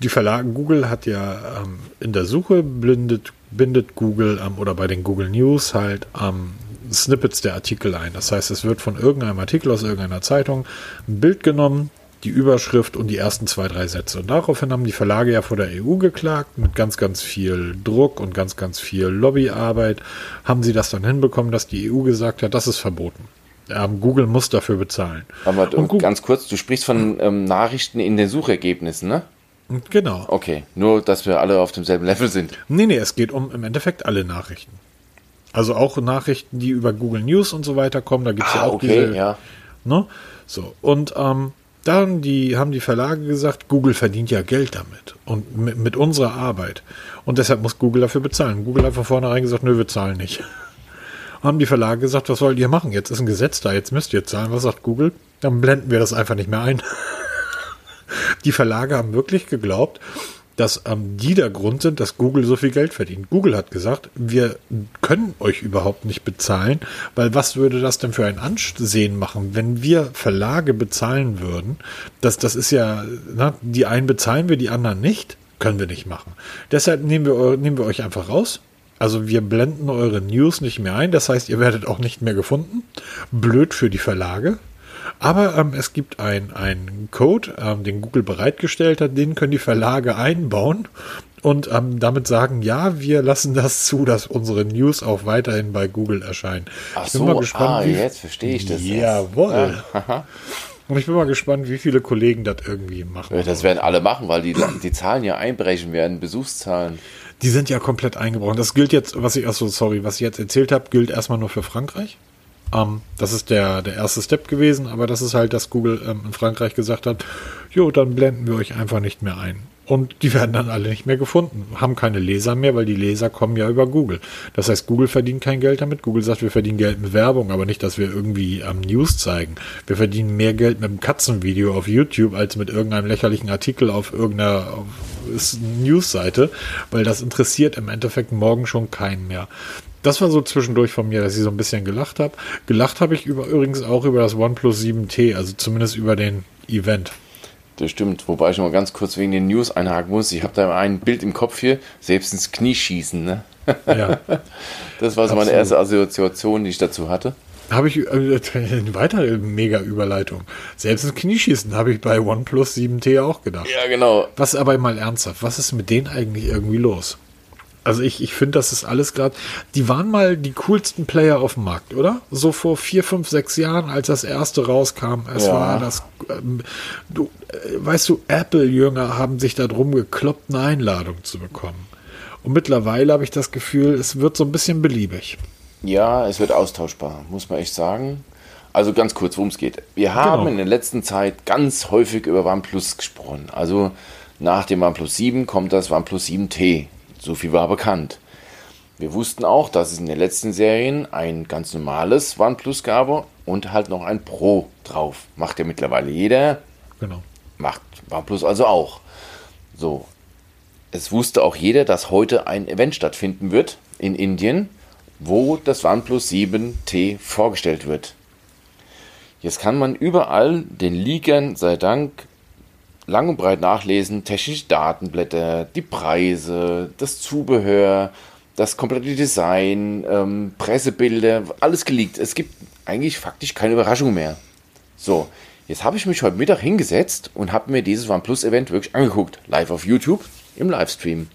die Verlage, Google hat ja ähm, in der Suche blindet, bindet Google ähm, oder bei den Google News halt ähm, Snippets der Artikel ein. Das heißt, es wird von irgendeinem Artikel aus irgendeiner Zeitung ein Bild genommen, die Überschrift und die ersten zwei, drei Sätze. Und daraufhin haben die Verlage ja vor der EU geklagt, mit ganz, ganz viel Druck und ganz, ganz viel Lobbyarbeit, haben sie das dann hinbekommen, dass die EU gesagt hat, das ist verboten. Ähm, Google muss dafür bezahlen. Aber du, ganz kurz, du sprichst von ähm, Nachrichten in den Suchergebnissen, ne? Genau. Okay, nur dass wir alle auf demselben Level sind. Nee, nee, es geht um im Endeffekt alle Nachrichten. Also auch Nachrichten, die über Google News und so weiter kommen, da gibt es ah, ja auch okay, diese. Ja. Ne? So, und ähm, dann die, haben die Verlage gesagt, Google verdient ja Geld damit und mit, mit unserer Arbeit. Und deshalb muss Google dafür bezahlen. Google hat von vornherein gesagt, nö, wir zahlen nicht haben die Verlage gesagt, was wollt ihr machen? Jetzt ist ein Gesetz da, jetzt müsst ihr zahlen. Was sagt Google? Dann blenden wir das einfach nicht mehr ein. die Verlage haben wirklich geglaubt, dass ähm, die der Grund sind, dass Google so viel Geld verdient. Google hat gesagt, wir können euch überhaupt nicht bezahlen, weil was würde das denn für ein Ansehen machen, wenn wir Verlage bezahlen würden? Das, das ist ja, na, die einen bezahlen wir, die anderen nicht. Können wir nicht machen. Deshalb nehmen wir, nehmen wir euch einfach raus, also wir blenden eure News nicht mehr ein, das heißt, ihr werdet auch nicht mehr gefunden. Blöd für die Verlage. Aber ähm, es gibt einen Code, ähm, den Google bereitgestellt hat, den können die Verlage einbauen und ähm, damit sagen, ja, wir lassen das zu, dass unsere News auch weiterhin bei Google erscheinen. Ach ich bin so, mal gespannt, ah, wie, jetzt verstehe ich das. Jawohl. Ja. Und ich bin mal gespannt, wie viele Kollegen das irgendwie machen. Das werden alle machen, weil die, die Zahlen ja einbrechen werden, Besuchszahlen die sind ja komplett eingebrochen. Das gilt jetzt, was ich, achso, sorry, was ich jetzt erzählt habe, gilt erstmal nur für Frankreich. Ähm, das ist der, der erste Step gewesen, aber das ist halt, dass Google ähm, in Frankreich gesagt hat, jo, dann blenden wir euch einfach nicht mehr ein. Und die werden dann alle nicht mehr gefunden, haben keine Leser mehr, weil die Leser kommen ja über Google. Das heißt, Google verdient kein Geld damit. Google sagt, wir verdienen Geld mit Werbung, aber nicht, dass wir irgendwie am ähm, News zeigen. Wir verdienen mehr Geld mit einem Katzenvideo auf YouTube als mit irgendeinem lächerlichen Artikel auf irgendeiner News-Seite, weil das interessiert im Endeffekt morgen schon keinen mehr. Das war so zwischendurch von mir, dass ich so ein bisschen gelacht habe. Gelacht habe ich über, übrigens auch über das OnePlus 7T, also zumindest über den Event. Das stimmt, wobei ich mal ganz kurz wegen den News einhaken muss. Ich habe da ein Bild im Kopf hier, selbst ins Knie schießen. Ne? Ja. Das war so meine erste Assoziation, die ich dazu hatte. Habe ich äh, eine weitere mega Überleitung. Selbst ins Knieschießen habe ich bei OnePlus 7T auch gedacht. Ja, genau. Was aber mal ernsthaft, was ist mit denen eigentlich irgendwie los? Also ich, ich finde, das ist alles gerade. Die waren mal die coolsten Player auf dem Markt, oder? So vor vier, fünf, sechs Jahren, als das erste rauskam. Es ja. war das. Ähm, du, äh, weißt du, Apple-Jünger haben sich darum gekloppt, eine Einladung zu bekommen. Und mittlerweile habe ich das Gefühl, es wird so ein bisschen beliebig. Ja, es wird austauschbar, muss man echt sagen. Also ganz kurz, worum es geht. Wir haben genau. in der letzten Zeit ganz häufig über OnePlus gesprochen. Also nach dem OnePlus 7 kommt das OnePlus 7T. So viel war bekannt. Wir wussten auch, dass es in den letzten Serien ein ganz normales OnePlus gab und halt noch ein Pro drauf. Macht ja mittlerweile jeder. Genau. Macht OnePlus also auch. So. Es wusste auch jeder, dass heute ein Event stattfinden wird in Indien, wo das OnePlus 7T vorgestellt wird. Jetzt kann man überall den Leakern sei Dank lang und breit nachlesen, technische Datenblätter, die Preise, das Zubehör, das komplette Design, ähm, Pressebilder, alles geleakt. Es gibt eigentlich faktisch keine Überraschung mehr. So, jetzt habe ich mich heute Mittag hingesetzt und habe mir dieses OnePlus-Event wirklich angeguckt, live auf YouTube im Livestream.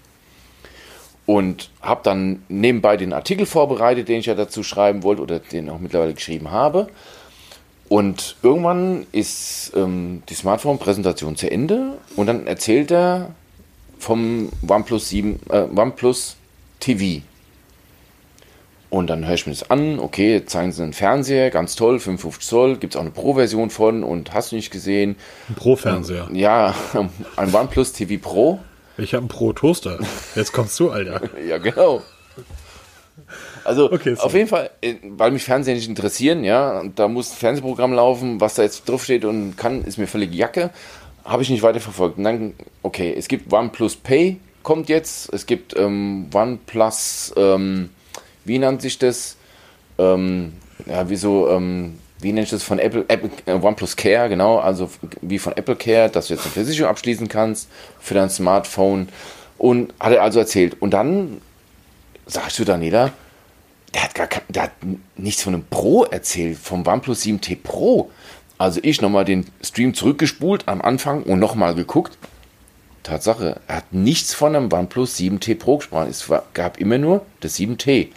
Und habe dann nebenbei den Artikel vorbereitet, den ich ja dazu schreiben wollte oder den auch mittlerweile geschrieben habe. Und irgendwann ist ähm, die Smartphone-Präsentation zu Ende und dann erzählt er vom OnePlus 7, äh, OnePlus TV. Und dann höre ich mir das an, okay, jetzt zeigen sie einen Fernseher, ganz toll, 55 Zoll, gibt es auch eine Pro-Version von und hast du nicht gesehen? Ein Pro-Fernseher. Ähm, ja, ein OnePlus TV Pro. Ich habe einen Pro-Toaster. Jetzt kommst du, Alter. ja, genau. Also okay, auf jeden Fall, äh, weil mich Fernsehen nicht interessieren, ja, da muss ein Fernsehprogramm laufen, was da jetzt draufsteht und kann, ist mir völlig Jacke. Habe ich nicht weiterverfolgt. Und dann, okay, es gibt OnePlus Pay, kommt jetzt. Es gibt ähm, OnePlus, ähm, wie nennt sich das? Ähm, ja, wieso, ähm, wie nennt sich das von Apple, Apple äh, OnePlus Care, genau, also wie von Apple Care, dass du jetzt eine Versicherung abschließen kannst für dein Smartphone. Und hat er also erzählt. Und dann sagst du, Daniela, der hat, gar kein, der hat nichts von einem Pro erzählt, vom OnePlus 7T Pro. Also ich nochmal den Stream zurückgespult am Anfang und nochmal geguckt. Tatsache, er hat nichts von einem OnePlus 7T Pro gesprochen. Es gab immer nur das 7T.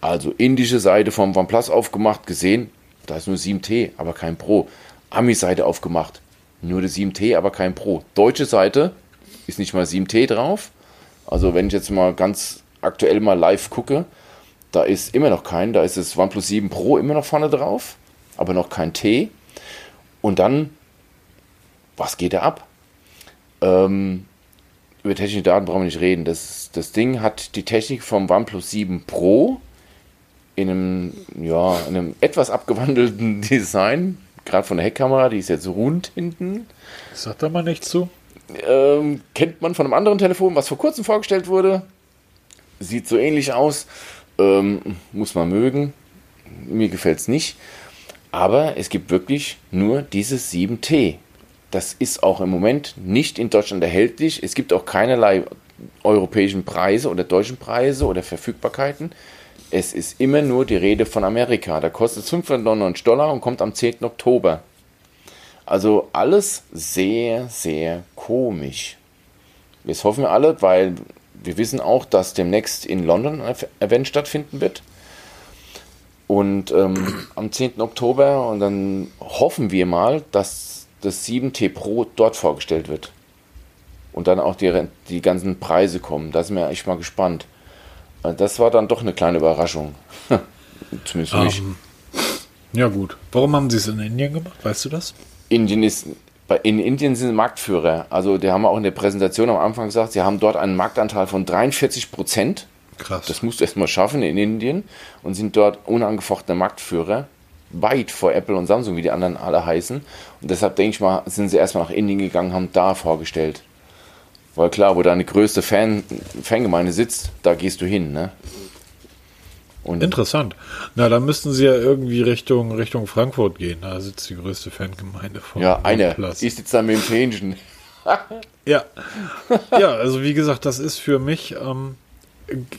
Also indische Seite vom OnePlus aufgemacht, gesehen, da ist nur 7T, aber kein Pro. Ami-Seite aufgemacht, nur das 7T, aber kein Pro. Deutsche Seite ist nicht mal 7T drauf. Also wenn ich jetzt mal ganz aktuell mal live gucke, da ist immer noch kein, da ist das OnePlus 7 Pro immer noch vorne drauf, aber noch kein T. Und dann, was geht da ab? Ähm, über technische Daten brauchen wir nicht reden. Das, das Ding hat die Technik vom OnePlus 7 Pro in einem, ja, in einem etwas abgewandelten Design, gerade von der Heckkamera, die ist jetzt rund hinten. Sagt da mal nichts zu? Ähm, kennt man von einem anderen Telefon, was vor kurzem vorgestellt wurde. Sieht so ähnlich aus. Ähm, muss man mögen. Mir gefällt es nicht. Aber es gibt wirklich nur dieses 7T. Das ist auch im Moment nicht in Deutschland erhältlich. Es gibt auch keinerlei europäischen Preise oder deutschen Preise oder Verfügbarkeiten. Es ist immer nur die Rede von Amerika. Da kostet es 599 Dollar und kommt am 10. Oktober. Also alles sehr, sehr komisch. Jetzt hoffen wir alle, weil wir wissen auch, dass demnächst in London ein Event stattfinden wird. Und ähm, am 10. Oktober und dann hoffen wir mal, dass das 7T Pro dort vorgestellt wird. Und dann auch die, die ganzen Preise kommen. Da sind wir echt mal gespannt. Äh, das war dann doch eine kleine Überraschung. Zumindest für mich. Ähm, ja, gut. Warum haben sie es in Indien gemacht? Weißt du das? Indien ist, in Indien sind sie Marktführer. Also, die haben auch in der Präsentation am Anfang gesagt, sie haben dort einen Marktanteil von 43 Prozent. Krass. Das musst du erstmal schaffen in Indien und sind dort unangefochtener Marktführer. Weit vor Apple und Samsung, wie die anderen alle heißen. Und deshalb denke ich mal, sind sie erstmal nach Indien gegangen, haben da vorgestellt. Weil klar, wo deine größte Fan, Fangemeinde sitzt, da gehst du hin, ne? Und Interessant. Na, dann müssten sie ja irgendwie Richtung, Richtung Frankfurt gehen. Da sitzt die größte Fangemeinde von Ja, eine. Ich sitze da mit dem Fähnchen. ja. Ja, also wie gesagt, das ist für mich, ähm,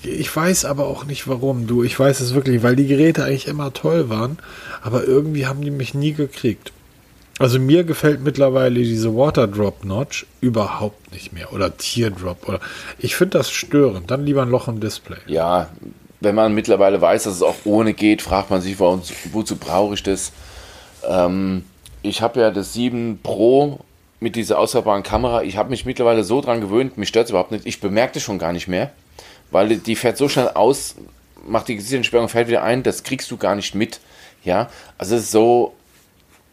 ich weiß aber auch nicht warum, du. Ich weiß es wirklich, weil die Geräte eigentlich immer toll waren, aber irgendwie haben die mich nie gekriegt. Also mir gefällt mittlerweile diese Waterdrop Notch überhaupt nicht mehr oder Teardrop oder ich finde das störend. Dann lieber ein Loch im Display. Ja, wenn man mittlerweile weiß, dass es auch ohne geht, fragt man sich, wozu, wozu brauche ich das? Ähm, ich habe ja das 7 Pro mit dieser ausfahrbaren Kamera. Ich habe mich mittlerweile so dran gewöhnt, mich stört es überhaupt nicht. Ich bemerke das schon gar nicht mehr, weil die fährt so schnell aus, macht die Gesichtsentsperrung, fällt wieder ein, das kriegst du gar nicht mit. Ja, also es ist so,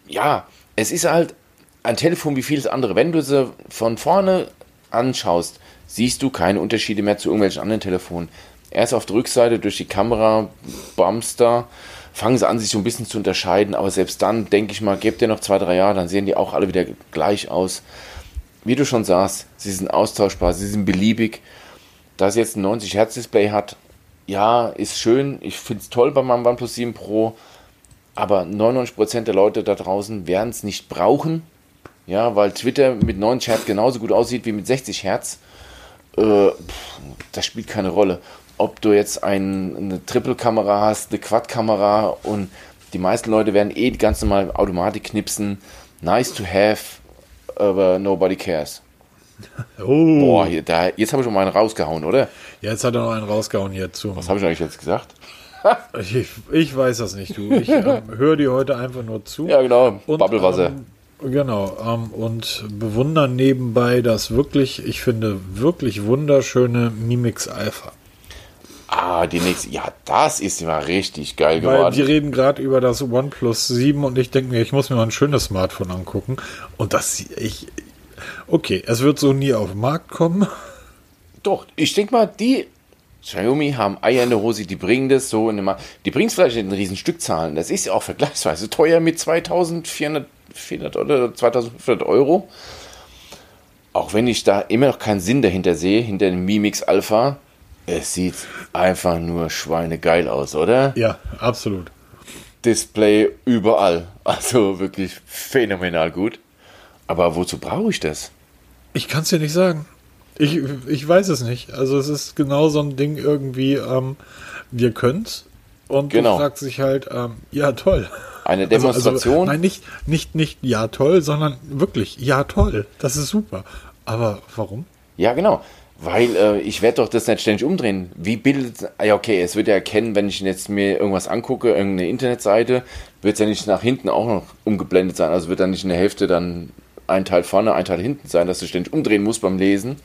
ja, es ist halt ein Telefon wie vieles andere. Wenn du sie von vorne anschaust, siehst du keine Unterschiede mehr zu irgendwelchen anderen Telefonen. Erst auf der Rückseite durch die Kamera, Bumster, fangen sie an, sich so ein bisschen zu unterscheiden. Aber selbst dann, denke ich mal, gebt ihr noch zwei, drei Jahre, dann sehen die auch alle wieder gleich aus. Wie du schon sagst, sie sind austauschbar, sie sind beliebig. Da es jetzt ein 90 Hertz Display hat, ja, ist schön. Ich finde es toll bei meinem OnePlus 7 Pro. Aber 99% der Leute da draußen werden es nicht brauchen. Ja, weil Twitter mit 90 Hertz genauso gut aussieht wie mit 60 Hertz. Äh, das spielt keine Rolle. Ob du jetzt ein, eine Triple-Kamera hast, eine Quad-Kamera und die meisten Leute werden eh ganz normal Automatik knipsen. Nice to have, aber nobody cares. Oh. Boah, hier, da, jetzt habe ich schon mal einen rausgehauen, oder? Ja, jetzt hat er noch einen rausgehauen hier zu. Was habe ich eigentlich jetzt gesagt? ich, ich, weiß das nicht, du. Ich ähm, höre dir heute einfach nur zu. Ja, genau. Und, Bubblewasser. Ähm, genau. Ähm, und bewundern nebenbei das wirklich, ich finde, wirklich wunderschöne Mimix Alpha. Ah, die nächste. Ja, das ist immer richtig geil geworden. Weil wir reden gerade über das OnePlus 7 und ich denke mir, ich muss mir mal ein schönes Smartphone angucken. Und das, ich. Okay, es wird so nie auf den Markt kommen. Doch, ich denke mal, die Xiaomi haben Eier in der Hose, die bringen das so in eine Die bringen es vielleicht in riesen Stückzahlen. Das ist ja auch vergleichsweise teuer mit 2400 400 oder 2500 Euro. Auch wenn ich da immer noch keinen Sinn dahinter sehe, hinter dem Mimix Alpha. Es sieht einfach nur schweinegeil aus, oder? Ja, absolut. Display überall. Also wirklich phänomenal gut. Aber wozu brauche ich das? Ich kann es dir nicht sagen. Ich, ich weiß es nicht. Also es ist genau so ein Ding irgendwie, ähm, wir können's. Und genau. du fragst sich halt, ähm, ja toll. Eine Demonstration. Also, also, nein, nicht, nicht, nicht ja toll, sondern wirklich ja toll. Das ist super. Aber warum? Ja, genau. Weil äh, ich werde doch das nicht ständig umdrehen. Wie bildet. Ja, okay, es wird ja erkennen, wenn ich jetzt mir irgendwas angucke, irgendeine Internetseite, wird es ja nicht nach hinten auch noch umgeblendet sein. Also wird dann nicht in der Hälfte dann ein Teil vorne, ein Teil hinten sein, dass du ständig umdrehen musst beim Lesen.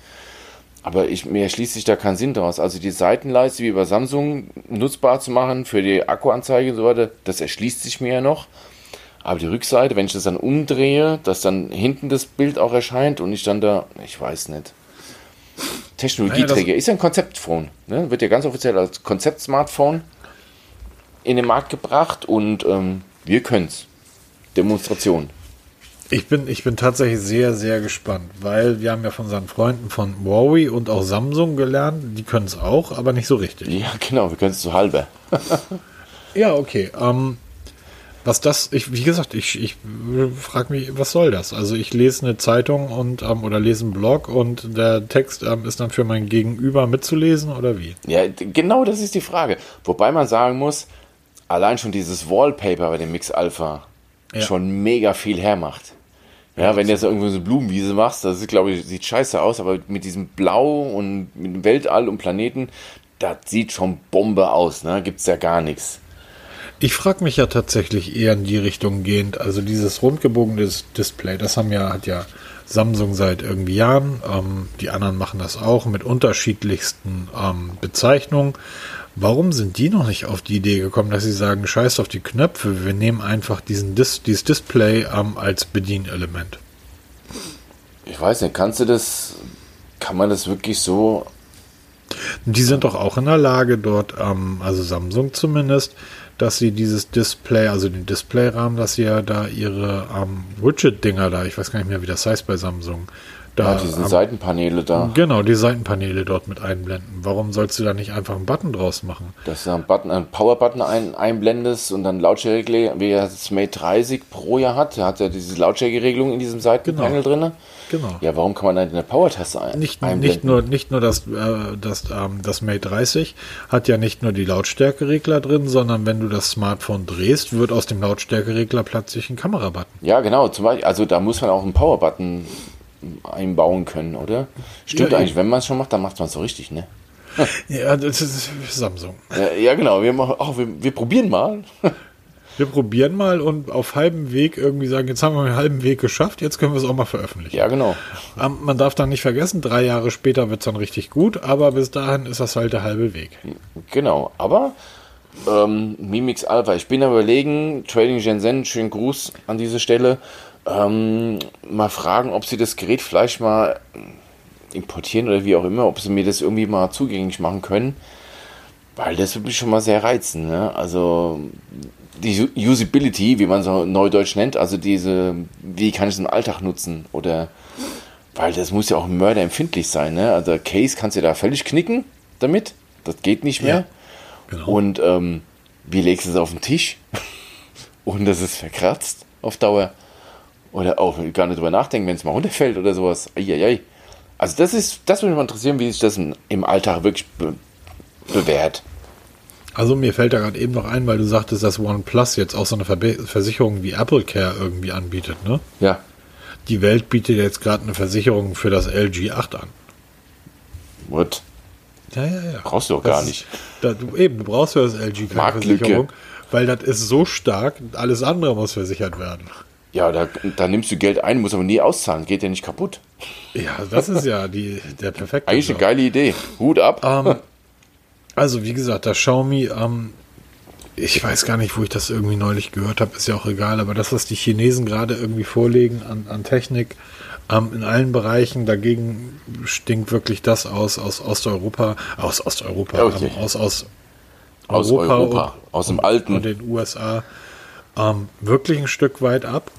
Aber ich, mir schließt sich da keinen Sinn daraus. Also die Seitenleiste wie bei Samsung nutzbar zu machen für die Akkuanzeige und so weiter, das erschließt sich mir ja noch. Aber die Rückseite, wenn ich das dann umdrehe, dass dann hinten das Bild auch erscheint und ich dann da, ich weiß nicht. Technologieträger naja, ist ja ein Konzeptphone. Ne? Wird ja ganz offiziell als Konzept-Smartphone in den Markt gebracht und ähm, wir können es. Demonstration. Ich bin, ich bin tatsächlich sehr, sehr gespannt, weil wir haben ja von unseren Freunden von Huawei und auch Samsung gelernt, die können es auch, aber nicht so richtig. Ja, genau, wir können es zu halbe. ja, okay. Ähm, was das, ich, wie gesagt, ich, ich frage mich, was soll das? Also ich lese eine Zeitung und ähm, oder lese einen Blog und der Text ähm, ist dann für mein Gegenüber mitzulesen oder wie? Ja, genau das ist die Frage. Wobei man sagen muss, allein schon dieses Wallpaper bei dem Mix Alpha ja. schon mega viel hermacht. Ja, ja wenn du jetzt irgendwo so eine Blumenwiese machst, das ist, glaube ich, sieht scheiße aus, aber mit diesem Blau und mit dem Weltall und Planeten, das sieht schon Bombe aus, ne? Gibt's ja gar nichts. Ich frage mich ja tatsächlich eher in die Richtung gehend. Also dieses rundgebogene Display, das haben ja, hat ja Samsung seit irgendwie Jahren. Ähm, die anderen machen das auch mit unterschiedlichsten ähm, Bezeichnungen. Warum sind die noch nicht auf die Idee gekommen, dass sie sagen, scheiß auf die Knöpfe, wir nehmen einfach diesen Dis dieses Display ähm, als Bedienelement? Ich weiß nicht, kannst du das, kann man das wirklich so? Die sind doch auch in der Lage dort, ähm, also Samsung zumindest, dass sie dieses Display, also den Displayrahmen, dass sie ja da ihre ähm, Widget-Dinger da, ich weiß gar nicht mehr, wie das heißt bei Samsung, da, ja, diese Seitenpaneele da. Genau, die Seitenpaneele dort mit einblenden. Warum sollst du da nicht einfach einen Button draus machen? Dass du einen, Button, einen Power-Button ein, einblendest und dann Lautstärke, wie das Mate 30 Pro ja hat. Der hat ja diese Lautstärkeregelung in diesem Seitenpanel genau. drin. Genau. Ja, warum kann man dann eine Power-Taste ein, nicht, einblenden? Nicht nur, nicht nur das, äh, das, ähm, das Mate 30 hat ja nicht nur die Lautstärkeregler drin, sondern wenn du das Smartphone drehst, wird aus dem Lautstärkeregler plötzlich ein Kamerabutton. Ja, genau. Zum Beispiel, also da muss man auch einen Power-Button einbauen können, oder? Stimmt ja, eigentlich, wenn man es schon macht, dann macht man es so richtig, ne? ja, das ist Samsung. Ja, ja genau. Wir, machen, ach, wir, wir probieren mal. wir probieren mal und auf halbem Weg irgendwie sagen, jetzt haben wir einen halben Weg geschafft, jetzt können wir es auch mal veröffentlichen. Ja, genau. Ähm, man darf dann nicht vergessen, drei Jahre später wird es dann richtig gut, aber bis dahin ist das halt der halbe Weg. Genau, aber ähm, Mimix Alpha, ich bin am überlegen, Trading Shenzhen, schönen Gruß an diese Stelle, ähm, mal fragen, ob sie das Gerät vielleicht mal importieren oder wie auch immer, ob sie mir das irgendwie mal zugänglich machen können. Weil das würde mich schon mal sehr reizen. Ne? Also die Usability, wie man so neudeutsch nennt, also diese, wie kann ich es im Alltag nutzen? Oder weil das muss ja auch mörderempfindlich sein. Ne? Also Case kannst du da völlig knicken damit. Das geht nicht mehr. Ja, genau. Und ähm, wie legst du es auf den Tisch? Und das ist verkratzt auf Dauer. Oder auch gar nicht drüber nachdenken, wenn es mal runterfällt oder sowas. Eieiei. Also das ist, das würde mich mal interessieren, wie sich das im Alltag wirklich be bewährt. Also mir fällt da gerade eben noch ein, weil du sagtest, dass OnePlus jetzt auch so eine Ver Versicherung wie Apple Care irgendwie anbietet, ne? Ja. Die Welt bietet jetzt gerade eine Versicherung für das LG 8 an. What? Ja, ja, ja. Brauchst du doch gar nicht. Da, du, eben, du brauchst für das LG keine Versicherung, weil das ist so stark, alles andere muss versichert werden. Ja, da, da nimmst du Geld ein, musst aber nie auszahlen, geht ja nicht kaputt. Ja, das ist ja die, der perfekte. Eigentlich eine geile Idee. Hut ab. Ähm, also, wie gesagt, das Xiaomi, ähm, ich weiß gar nicht, wo ich das irgendwie neulich gehört habe, ist ja auch egal, aber das, was die Chinesen gerade irgendwie vorlegen an, an Technik, ähm, in allen Bereichen, dagegen stinkt wirklich das aus, aus Osteuropa, aus Osteuropa, okay. ähm, aus, aus, aus Europa, Europa und, aus dem alten. Und den USA, ähm, wirklich ein Stück weit ab.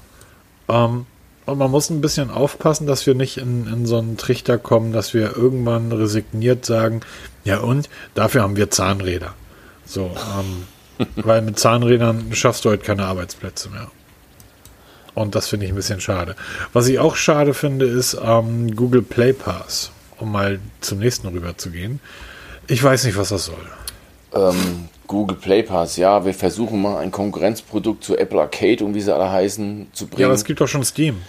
Ähm, und man muss ein bisschen aufpassen, dass wir nicht in, in so einen Trichter kommen, dass wir irgendwann resigniert sagen, ja und, dafür haben wir Zahnräder. So, ähm, weil mit Zahnrädern schaffst du heute keine Arbeitsplätze mehr. Und das finde ich ein bisschen schade. Was ich auch schade finde, ist ähm, Google Play Pass, um mal zum nächsten rüber zu gehen. Ich weiß nicht, was das soll. Ähm, Google Play Pass, ja, wir versuchen mal ein Konkurrenzprodukt zu Apple Arcade und wie sie alle heißen zu bringen. Ja, aber es gibt doch schon Steam.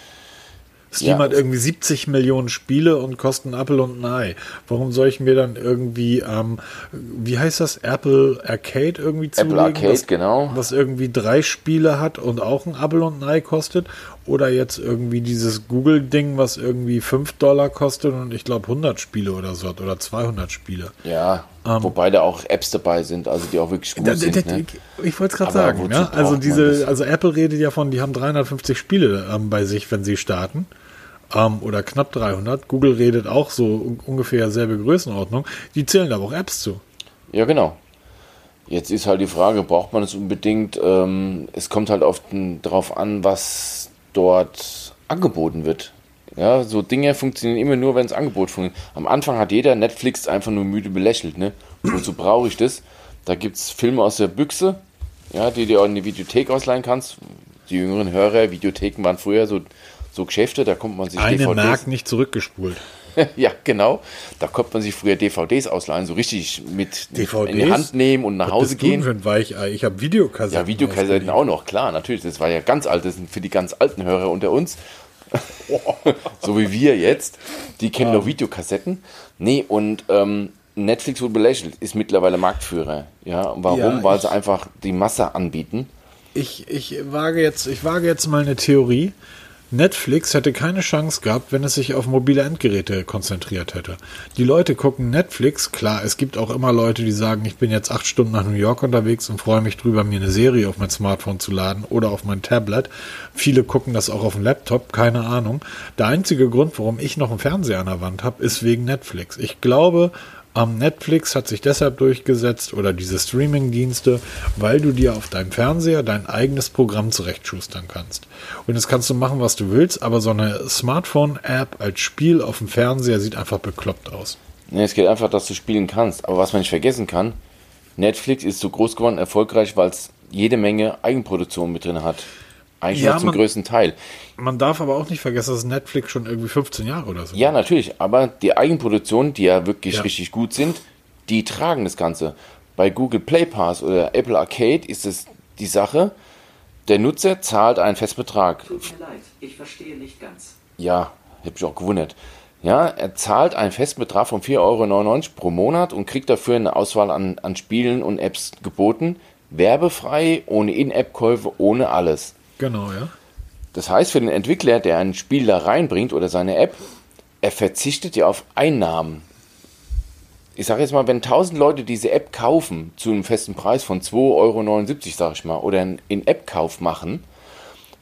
Steam Ja. hat irgendwie 70 Millionen Spiele und kostet ein Apple und ein Ei. Warum soll ich mir dann irgendwie, ähm, wie heißt das, Apple Arcade irgendwie zulegen? Apple Arcade, was, genau. Was irgendwie drei Spiele hat und auch ein Apple und ein Ei kostet? Oder jetzt irgendwie dieses Google-Ding, was irgendwie 5 Dollar kostet und ich glaube 100 Spiele oder so hat oder 200 Spiele. Ja, wobei da auch Apps dabei sind, also die auch wirklich gut Da- da- sind. Ne? Ich wollte es gerade sagen. Ja? Also diese, also Apple redet ja von, die haben 350 Spiele ähm, bei sich, wenn sie starten. Ähm, oder knapp 300. Google redet auch so un- ungefähr selbe Größenordnung. Die zählen aber auch Apps zu. Ja, genau. Jetzt ist halt die Frage, braucht man es unbedingt? Ähm, es kommt halt den, drauf an, was dort angeboten wird. Ja, so Dinge funktionieren immer nur, wenn es Angebot funktioniert. Am Anfang hat jeder Netflix einfach nur müde belächelt, ne? Wozu brauche ich das? Da gibt es Filme aus der Büchse, ja, die du auch in die Videothek ausleihen kannst. Die jüngeren Hörer, Videotheken waren früher so, so Geschäfte, da kommt man sich Eine DVDs Mark nicht zurückgespult. ja, genau. Da konnte man sich früher DVDs ausleihen, so richtig mit DVDs? in die Hand nehmen und nach Hause gehen. für ein Weichei? Ich habe Videokassetten. Ja, Videokassetten auch noch, klar, natürlich. Das war ja ganz alt, das sind für die ganz alten Hörer unter uns. so wie wir jetzt. Die kennen noch Videokassetten. Nee, und ähm, Netflix wurde belächelt, ist mittlerweile Marktführer. Ja, und warum? Ja, Weil sie einfach die Masse anbieten. Ich, ich, wage jetzt, ich wage jetzt mal eine Theorie. Netflix hätte keine Chance gehabt, wenn es sich auf mobile Endgeräte konzentriert hätte. Die Leute gucken Netflix, klar, es gibt auch immer Leute, die sagen, ich bin jetzt acht Stunden nach New York unterwegs und freue mich drüber, mir eine Serie auf mein Smartphone zu laden oder auf mein Tablet. Viele gucken das auch auf dem Laptop, keine Ahnung. Der einzige Grund, warum ich noch einen Fernseher an der Wand habe, ist wegen Netflix. Ich glaube, am Netflix hat sich deshalb durchgesetzt oder diese Streaming-Dienste, weil du dir auf deinem Fernseher dein eigenes Programm zurechtschustern kannst. Und das kannst du machen, was du willst, aber so eine Smartphone-App als Spiel auf dem Fernseher sieht einfach bekloppt aus. Nee, es geht einfach, dass du spielen kannst. Aber was man nicht vergessen kann, Netflix ist so groß geworden, erfolgreich, weil es jede Menge Eigenproduktion mit drin hat. Eigentlich Ja, noch zum man- größten Teil. Man darf aber auch nicht vergessen, dass Netflix schon irgendwie 15 Jahre oder so. Ja, natürlich, aber die Eigenproduktionen, die ja wirklich Ja. richtig gut sind, die tragen das Ganze. Bei Google Play Pass oder Apple Arcade ist es die Sache, der Nutzer zahlt einen Festbetrag. Tut mir leid, ich verstehe nicht ganz. Ja, hab ich auch gewundert. Ja, er zahlt einen festen Betrag von 4,99 Euro pro Monat und kriegt dafür eine Auswahl an, an Spielen und Apps geboten. Werbefrei, ohne In-App-Käufe, ohne alles. Genau, ja. Das heißt für den Entwickler, der ein Spiel da reinbringt oder seine App, er verzichtet ja auf Einnahmen. Ich sage jetzt mal, wenn 1000 Leute diese App kaufen zu einem festen Preis von 2,79 Euro, sage ich mal, oder einen In-App-Kauf machen,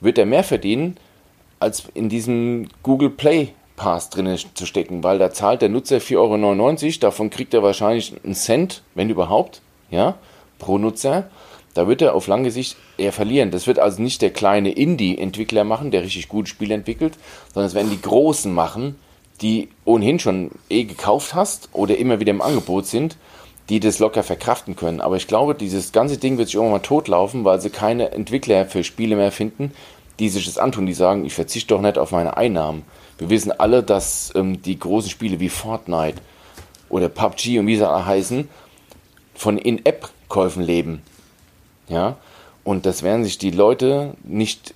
wird er mehr verdienen, als in diesem Google Play Pass drin zu stecken, weil da zahlt der Nutzer 4,99 Euro, davon kriegt er wahrscheinlich einen Cent, wenn überhaupt, ja, pro Nutzer. Da wird er auf lange Sicht eher verlieren. Das wird also nicht der kleine Indie-Entwickler machen, der richtig gute Spiele entwickelt, sondern es werden die Großen machen, die ohnehin schon eh gekauft hast oder immer wieder im Angebot sind, die das locker verkraften können. Aber ich glaube, dieses ganze Ding wird sich irgendwann mal totlaufen, weil sie keine Entwickler für Spiele mehr finden, die sich das antun, die sagen, ich verzichte doch nicht auf meine Einnahmen. Wir wissen alle, dass ähm, die großen Spiele wie Fortnite oder PUBG und wie sie alle heißen, von In-App-Käufen leben. Ja, und das werden sich die Leute nicht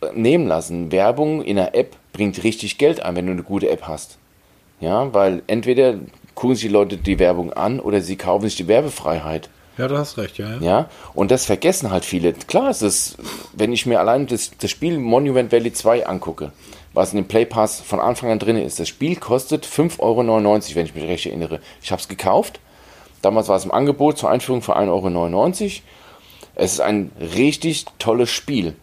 äh, nehmen lassen. Werbung in einer App bringt richtig Geld ein, wenn du eine gute App hast. Ja, weil entweder gucken sich die Leute die Werbung an oder sie kaufen sich die Werbefreiheit. Ja, du hast recht, ja. ja. Ja, und das vergessen halt viele. Klar ist es, wenn ich mir allein das, das Spiel Monument Valley 2 angucke, was in dem Play Pass von Anfang an drin ist. Das Spiel kostet 5,99 Euro, wenn ich mich recht erinnere. Ich habe es gekauft. Damals war es im Angebot zur Einführung für 1,99 Euro. Es ist ein richtig tolles Spiel.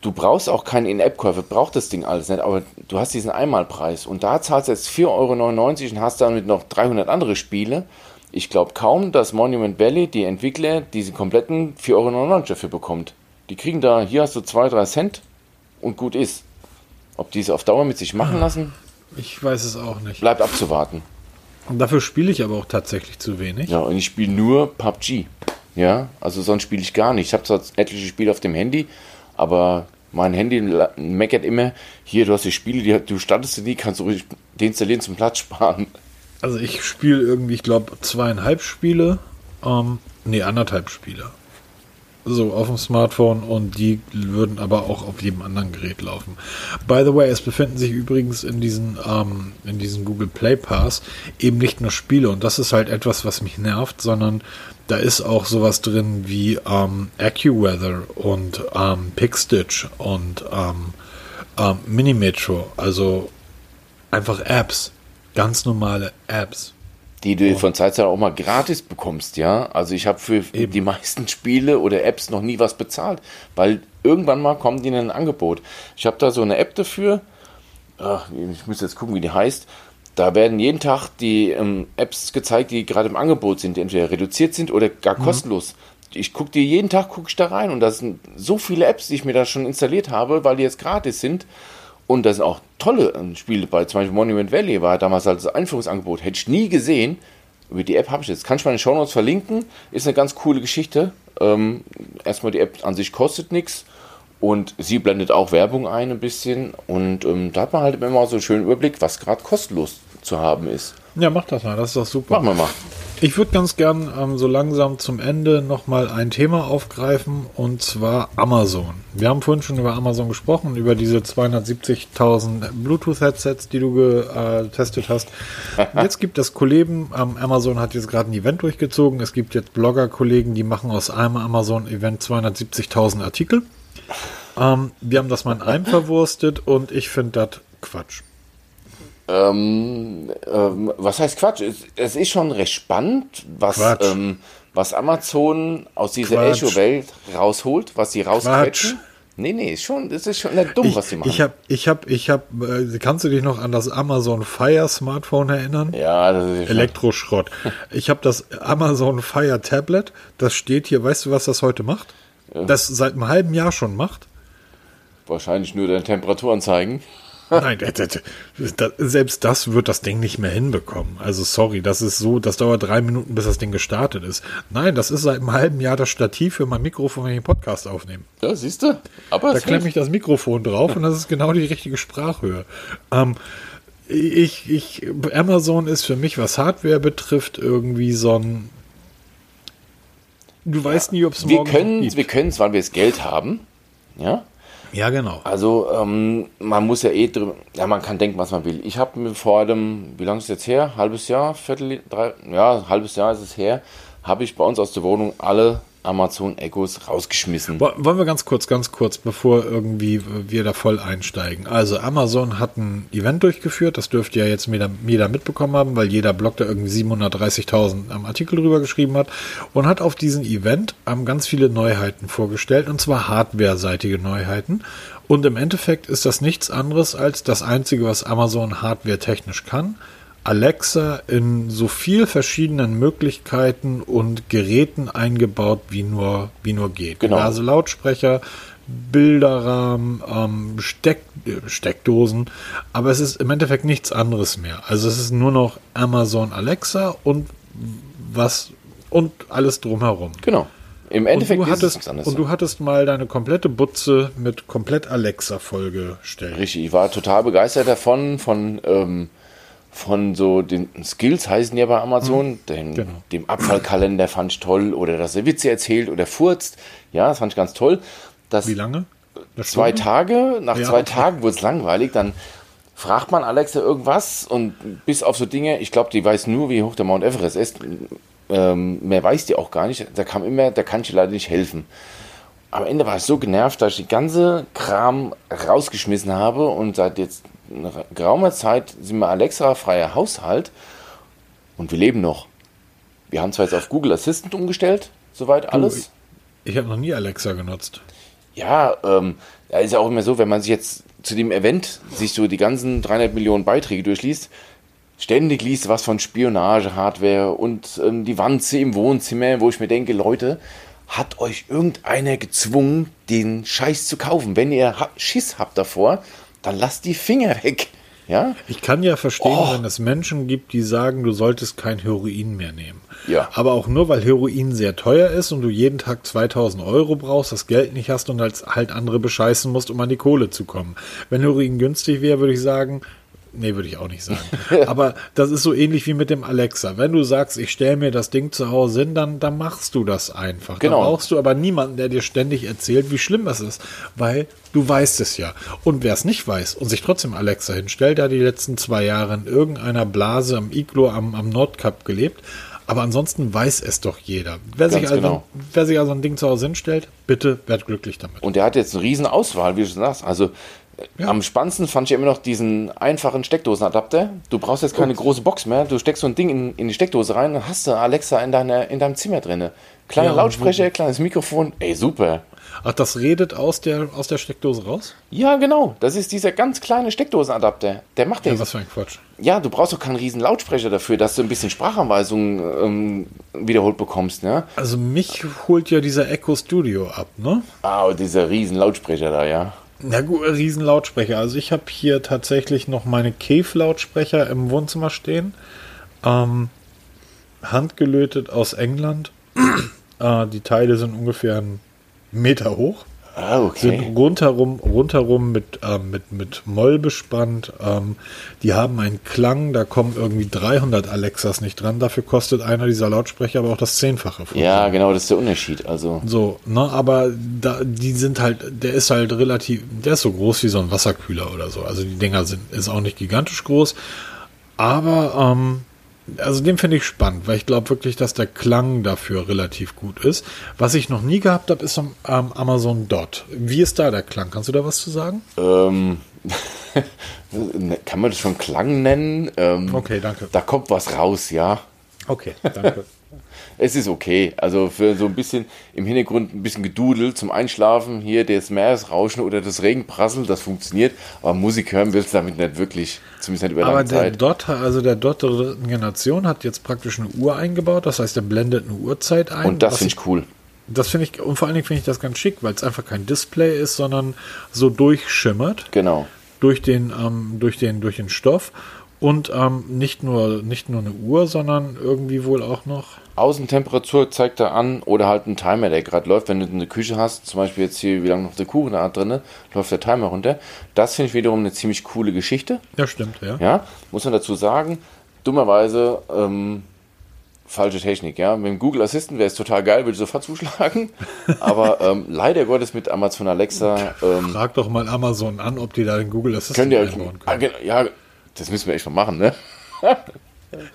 Du brauchst auch keinen In-App-Käufe, braucht das Ding alles nicht, aber du hast diesen Einmalpreis und da zahlst du jetzt 4,99 Euro und hast damit noch 300 andere Spiele. Ich glaube kaum, dass Monument Valley, die Entwickler, diese kompletten 4,99 Euro dafür bekommt. Die kriegen da, hier hast du 2, 3 Cent und gut ist. Ob die es auf Dauer mit sich machen lassen, Ich weiß es auch nicht. bleibt abzuwarten. Und dafür spiele ich aber auch tatsächlich zu wenig. Ja, und ich spiele nur PUBG. Ja, also sonst spiele ich gar nicht. Ich habe zwar etliche Spiele auf dem Handy, aber mein Handy meckert immer, hier, du hast die Spiele, die, du startest die, kannst du ruhig deinstallieren zum Platz sparen. Also ich spiele irgendwie, ich glaube, zweieinhalb Spiele Ähm, nee, anderthalb Spieler. So, auf dem Smartphone und die würden aber auch auf jedem anderen Gerät laufen. By the way, es befinden sich übrigens in diesen, ähm, in diesen Google Play Pass eben nicht nur Spiele und das ist halt etwas, was mich nervt, sondern da ist auch sowas drin wie ähm, AccuWeather und ähm, PickStitch und ähm, ähm, Minimetro, also einfach Apps, ganz normale Apps. Die du von Zeit zu Zeit auch mal gratis bekommst, ja. Also ich habe für Eben. die meisten Spiele oder Apps noch nie was bezahlt, weil irgendwann mal kommen die in ein Angebot. Ich habe da so eine App dafür, ach, ich muss jetzt gucken, wie die heißt. Da werden jeden Tag die ähm, Apps gezeigt, die gerade im Angebot sind, die entweder reduziert sind oder gar kostenlos. Ich gucke die jeden Tag, gucke ich da rein und da sind so viele Apps, die ich mir da schon installiert habe, weil die jetzt gratis sind. Und da sind auch tolle ähm, Spiele bei. Zum Beispiel Monument Valley war damals als Einführungsangebot. Hätte ich nie gesehen. Über die App habe ich jetzt. Kann ich mal in den Show Notes verlinken. Ist eine ganz coole Geschichte. Ähm, erstmal die App an sich kostet nichts. Und sie blendet auch Werbung ein ein bisschen. Und ähm, da hat man halt immer so einen schönen Überblick, was gerade kostenlos zu haben ist. Ja, mach das mal, das ist doch super. Machen wir mal. Ich würde ganz gern ähm, so langsam zum Ende nochmal ein Thema aufgreifen und zwar Amazon. Wir haben vorhin schon über Amazon gesprochen, über diese 270.000 Bluetooth-Headsets, die du getestet hast. Jetzt gibt es Kollegen, ähm, Amazon hat jetzt gerade ein Event durchgezogen. Es gibt jetzt Blogger-Kollegen, die machen aus einem Amazon-Event 270.000 Artikel. Ähm, wir haben das mal in einem verwurstet und ich finde das Quatsch. Ähm, ähm, was heißt Quatsch? Es, es ist schon recht spannend, was, Quatsch. ähm, was Amazon aus dieser Quatsch. Echo-Welt rausholt, was sie Quatsch. rausquetschen. Nee, nee, ist schon, das ist schon nicht dumm, was sie machen. Ich habe, ich habe, ich habe, äh, kannst du dich noch an das Amazon Fire Smartphone erinnern? ja, das ist Elektroschrott. Ich habe das Amazon Fire Tablet. Das steht hier. Weißt du, was das heute macht? Das seit einem halben Jahr schon macht. wahrscheinlich nur deine Temperaturen zeigen. Nein, das, selbst das wird das Ding nicht mehr hinbekommen. Also sorry, das ist so, das dauert drei Minuten, bis das Ding gestartet ist. Nein, das ist seit einem halben Jahr das Stativ für mein Mikrofon, wenn ich einen Podcast aufnehme. Ja, siehst du? Aber Da klemme ich das Mikrofon drauf und das ist genau die richtige Sprachhöhe. Ähm, ich, ich, Amazon ist für mich, was Hardware betrifft, irgendwie so ein. Du weißt nie, ob es morgen wir können es, weil wir das Geld haben. Ja. Ja, genau. Also ähm, man muss ja eh drüber, ja man kann denken, was man will. Ich habe mir vor dem, wie lange ist es jetzt her? Halbes Jahr, Viertel, drei, ja, halbes Jahr ist es her, habe ich bei uns aus der Wohnung alle Amazon Echos rausgeschmissen. Wo- Wollen wir ganz kurz, ganz kurz, bevor irgendwie wir da voll einsteigen. Also Amazon hat ein Event durchgeführt, das dürfte ja jetzt jeder mitbekommen haben, weil jeder Blog da irgendwie 730.000 am Artikel drüber geschrieben hat und hat auf diesem Event ähm, ganz viele Neuheiten vorgestellt und zwar hardware-seitige Neuheiten. Und im Endeffekt ist das nichts anderes als das Einzige, was Amazon hardware-technisch kann. Alexa in so viel verschiedenen Möglichkeiten und Geräten eingebaut, wie nur, wie nur geht. Genau. Also Lautsprecher, Bilderrahmen, ähm, Steck, äh, Steckdosen, aber es ist im Endeffekt nichts anderes mehr. Also es ist nur noch Amazon Alexa und was und alles drumherum. Genau. Im Und Endeffekt du, ist es hattest, nichts anderes. und du hattest mal deine komplette Butze mit komplett Alexa vollgestellt. Richtig, ich war total begeistert davon, von, ähm, von so den Skills heißen ja bei Amazon, den, Genau. dem Abfallkalender fand ich toll oder dass er Witze erzählt oder furzt. Ja, das fand ich ganz toll. Das Wie lange? Zwei? Tage, nach Ja, zwei okay. Tagen wurde es langweilig, dann fragt man Alexa irgendwas und bis auf so Dinge, ich glaube, die weiß nur, wie hoch der Mount Everest ist. Ähm, mehr weiß die auch gar nicht. Da kam immer, da kann ich leider nicht helfen. Am Ende war ich so genervt, dass ich die ganze Kram rausgeschmissen habe und seit jetzt geraumer Zeit sind wir Alexa-freier Haushalt und wir leben noch. Wir haben zwar jetzt auf Google Assistant umgestellt, soweit alles. Ich habe noch nie Alexa genutzt. Ja, ähm, ja, ist ja auch immer so, wenn man sich jetzt zu dem Event sich so die ganzen 300 Millionen Beiträge durchliest, ständig liest was von Spionage, Hardware und ähm, die Wanze im Wohnzimmer, wo ich mir denke, Leute, hat euch irgendeiner gezwungen, den Scheiß zu kaufen? Wenn ihr Schiss habt davor, dann lasst die Finger weg. Ja? Ich kann ja verstehen, Oh. wenn es Menschen gibt, die sagen, du solltest kein Heroin mehr nehmen. Ja. Aber auch nur, weil Heroin sehr teuer ist und du jeden Tag 2000 Euro brauchst, das Geld nicht hast und als halt andere bescheißen musst, um an die Kohle zu kommen. Wenn Heroin günstig wäre, würde ich sagen, Nee, würde ich auch nicht sagen. Aber das ist so ähnlich wie mit dem Alexa. Wenn du sagst, ich stelle mir das Ding zu Hause hin, dann, dann machst du das einfach. Genau. Da brauchst du aber niemanden, der dir ständig erzählt, wie schlimm es ist. Weil du weißt es ja. Und wer es nicht weiß und sich trotzdem Alexa hinstellt, der hat die letzten zwei Jahre in irgendeiner Blase am Iglo am, am Nordkap gelebt. Aber ansonsten weiß es doch jeder. Wer sich, also, genau. wer sich also ein Ding zu Hause hinstellt, bitte werd glücklich damit. Und der hat jetzt eine riesen Auswahl, wie du sagst. Also äh, am spannendsten fand ich immer noch diesen einfachen Steckdosenadapter. Du brauchst jetzt keine große Box mehr. Du steckst so ein Ding in, in die Steckdose rein und hast du Alexa in, deiner, in deinem Zimmer drin. Kleiner Ja, Lautsprecher, kleines Mikrofon. Ey, super. Ach, das redet aus der, aus der Steckdose raus? Ja, genau. Das ist dieser ganz kleine Steckdosenadapter. Der macht den. Ja, was für ein Quatsch. Ja, du brauchst doch keinen riesen Lautsprecher dafür, dass du ein bisschen Sprachanweisungen ähm, wiederholt bekommst, ne? Also mich holt ja dieser Echo Studio ab, ne? Ah, dieser riesen Lautsprecher da, ja. Na gut, riesen Lautsprecher. Also ich habe hier tatsächlich noch meine Cave-Lautsprecher im Wohnzimmer stehen. Ähm, handgelötet aus England. äh, die Teile sind ungefähr einen Meter hoch. Ah, Sind okay. rundherum, rundherum mit, ähm, mit, mit Moll bespannt. Ähm, die haben einen Klang, da kommen irgendwie 300 Alexas nicht dran. Dafür kostet einer dieser Lautsprecher aber auch das Zehnfache. von Ja, genau, das ist der Unterschied. Also, So, ne, aber da, die sind halt, der ist halt relativ, der ist so groß wie so ein Wasserkühler oder so. Also die Dinger sind, ist auch nicht gigantisch groß. Aber, ähm, also den finde ich spannend, weil ich glaube wirklich, dass der Klang dafür relativ gut ist. Was ich noch nie gehabt habe, ist ein ähm, Amazon Dot. Wie ist da der Klang? Kannst du da was zu sagen? ähm, kann man das schon Klang nennen? Ähm, Okay, danke. Da kommt was raus, ja. Okay, danke. Es ist okay. Also für so ein bisschen im Hintergrund ein bisschen Gedudel zum Einschlafen, hier das Meeresrauschen oder das Regenprasseln, das funktioniert. Aber Musik hören willst du damit nicht wirklich, zumindest nicht über Aber lange der Zeit. Dot, also der Dot der dritten Generation hat jetzt praktisch eine Uhr eingebaut. Das heißt, der blendet eine Uhrzeit ein. Und das finde ich cool. Das finde ich, und vor allen Dingen finde ich das ganz schick, weil es einfach kein Display ist, sondern so durchschimmert Genau. durch den, ähm, durch den, durch den Stoff. Und ähm, nicht, nur, nicht nur eine Uhr, sondern irgendwie wohl auch noch. Außentemperatur zeigt er an oder halt ein Timer, der gerade läuft. Wenn du eine Küche hast, zum Beispiel jetzt hier, wie lange noch der Kuchen da drin, läuft der Timer runter. Das finde ich wiederum eine ziemlich coole Geschichte. Ja, stimmt, ja. Ja, muss man dazu sagen, dummerweise ähm, falsche Technik. Ja, mit dem Google Assistant wäre es total geil, würde ich sofort zuschlagen. Aber ähm, leider Gottes mit Amazon Alexa ähm, Frag doch mal Amazon an, ob die da den Google Assistant könnt ihr euch. einbauen Ah, können. genau, ja, das müssen wir echt mal machen, ne?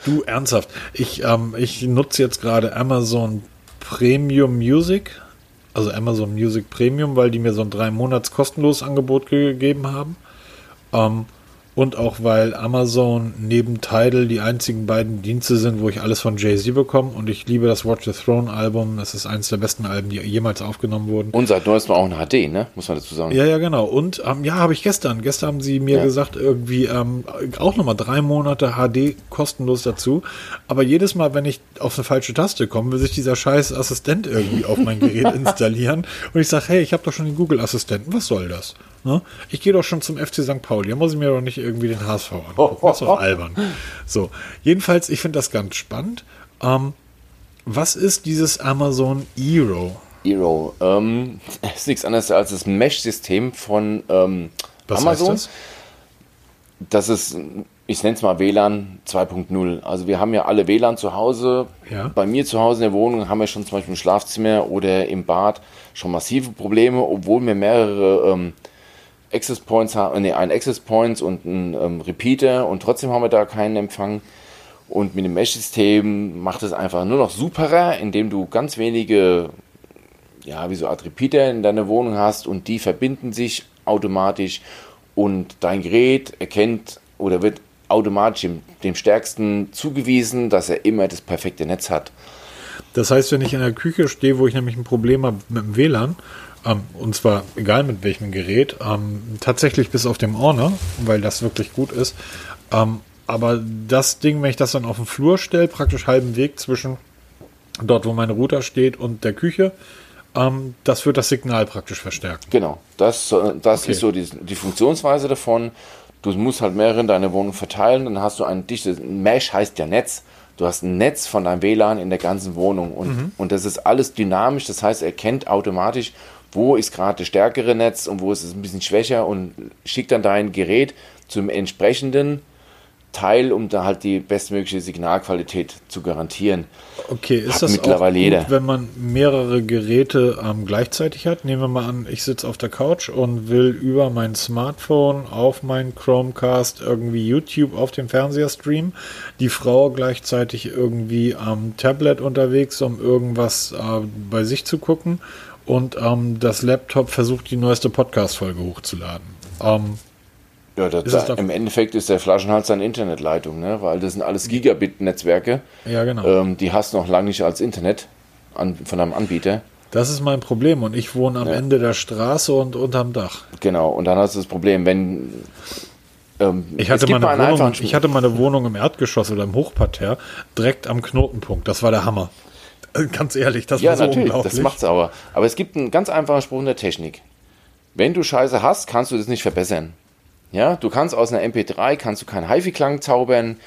Du, ernsthaft. Ich, ähm, ich nutze jetzt gerade Amazon Premium Music. Also Amazon Music Premium, weil die mir so ein drei Monats kostenloses Angebot gegeben haben. Ähm, und auch weil Amazon neben Tidal die einzigen beiden Dienste sind, wo ich alles von Jay-Z bekomme. Und ich liebe das Watch the Throne Album. Das ist eines der besten Alben, die jemals aufgenommen wurden. Und seit neuestem auch eine HD, ne? Muss man dazu sagen. Ja, ja, genau. Und ähm, ja, habe ich gestern. Gestern haben sie mir Ja. gesagt, irgendwie ähm, auch nochmal drei Monate HD kostenlos dazu. Aber jedes Mal, wenn ich auf eine falsche Taste komme, will sich dieser scheiß Assistent irgendwie auf mein Gerät installieren. Und ich sage, hey, ich habe doch schon den Google-Assistenten. Was soll das? Ne? Ich gehe doch schon zum FC St. Pauli. Da muss ich mir doch nicht irgendwie den HSV angucken. Das ist doch albern. So, jedenfalls, ich finde das ganz spannend. Ähm, was ist dieses Amazon Eero? Eero. Ähm, ist nichts anderes als das Mesh-System von ähm, Was Amazon. heißt Das ist, ich nenne es mal WLAN 2.0. Also wir haben ja alle WLAN zu Hause. Ja. Bei mir zu Hause in der Wohnung haben wir schon zum Beispiel im Schlafzimmer oder im Bad schon massive Probleme, obwohl wir mehrere ähm, Access Points haben, nee, einen Access Points und einen ähm, Repeater und trotzdem haben wir da keinen Empfang. Und mit dem Mesh-System macht es einfach nur noch superer, indem du ganz wenige, ja, wie so Art Repeater in deiner Wohnung hast und die verbinden sich automatisch und dein Gerät erkennt oder wird automatisch dem, dem Stärksten zugewiesen, dass er immer das perfekte Netz hat. Das heißt, wenn ich in der Küche stehe, wo ich nämlich ein Problem habe mit dem WLAN, ähm, und zwar egal mit welchem Gerät, ähm, tatsächlich bis auf dem Orner, weil das wirklich gut ist, ähm, aber das Ding, wenn ich das dann auf den Flur stelle, praktisch halben Weg zwischen dort, wo mein Router steht und der Küche, ähm, das wird das Signal praktisch verstärken. Genau, das, äh, das Okay. ist so die, die Funktionsweise davon. Du musst halt mehrere in deiner Wohnung verteilen, dann hast du ein dichtes Mesh, heißt ja Netz. Du hast ein Netz von deinem WLAN in der ganzen Wohnung und, und das ist alles dynamisch. Das heißt, er kennt automatisch, wo ist gerade das stärkere Netz und wo ist es ein bisschen schwächer und schickt dann dein Gerät zum entsprechenden Teil, um da halt die bestmögliche Signalqualität zu garantieren. Okay, ist Hat das mittlerweile auch gut, jeder. wenn man mehrere Geräte ähm, gleichzeitig hat? Nehmen wir mal an, ich sitze auf der Couch und will über mein Smartphone auf meinen Chromecast irgendwie YouTube auf dem Fernseher streamen. Die Frau gleichzeitig irgendwie am Tablet unterwegs, um irgendwas äh, bei sich zu gucken. Und ähm, das Laptop versucht, die neueste Podcast-Folge hochzuladen. Ähm, Ja, da, Ist es da, im Endeffekt ist der Flaschenhals eine Internetleitung, ne? weil das sind alles Gigabit-Netzwerke. ja, genau. Ähm, die hast du noch lange nicht als Internet an, von einem Anbieter. Das ist mein Problem. Und ich wohne am Ja. Ende der Straße und unterm Dach. Genau, und dann hast du das Problem, wenn. Ähm, Ich hatte, meine Wohnung, ich hatte meine Wohnung im Erdgeschoss oder im Hochparterre direkt am Knotenpunkt. Das war der Hammer. Ganz ehrlich, das Ja, war so natürlich, unglaublich. das macht's aber. Aber es gibt einen ganz einfachen Spruch in der Technik. Wenn du Scheiße hast, kannst du das nicht verbessern. Ja, du kannst aus einer MP3 kannst du keinen HiFi-Klang zaubern.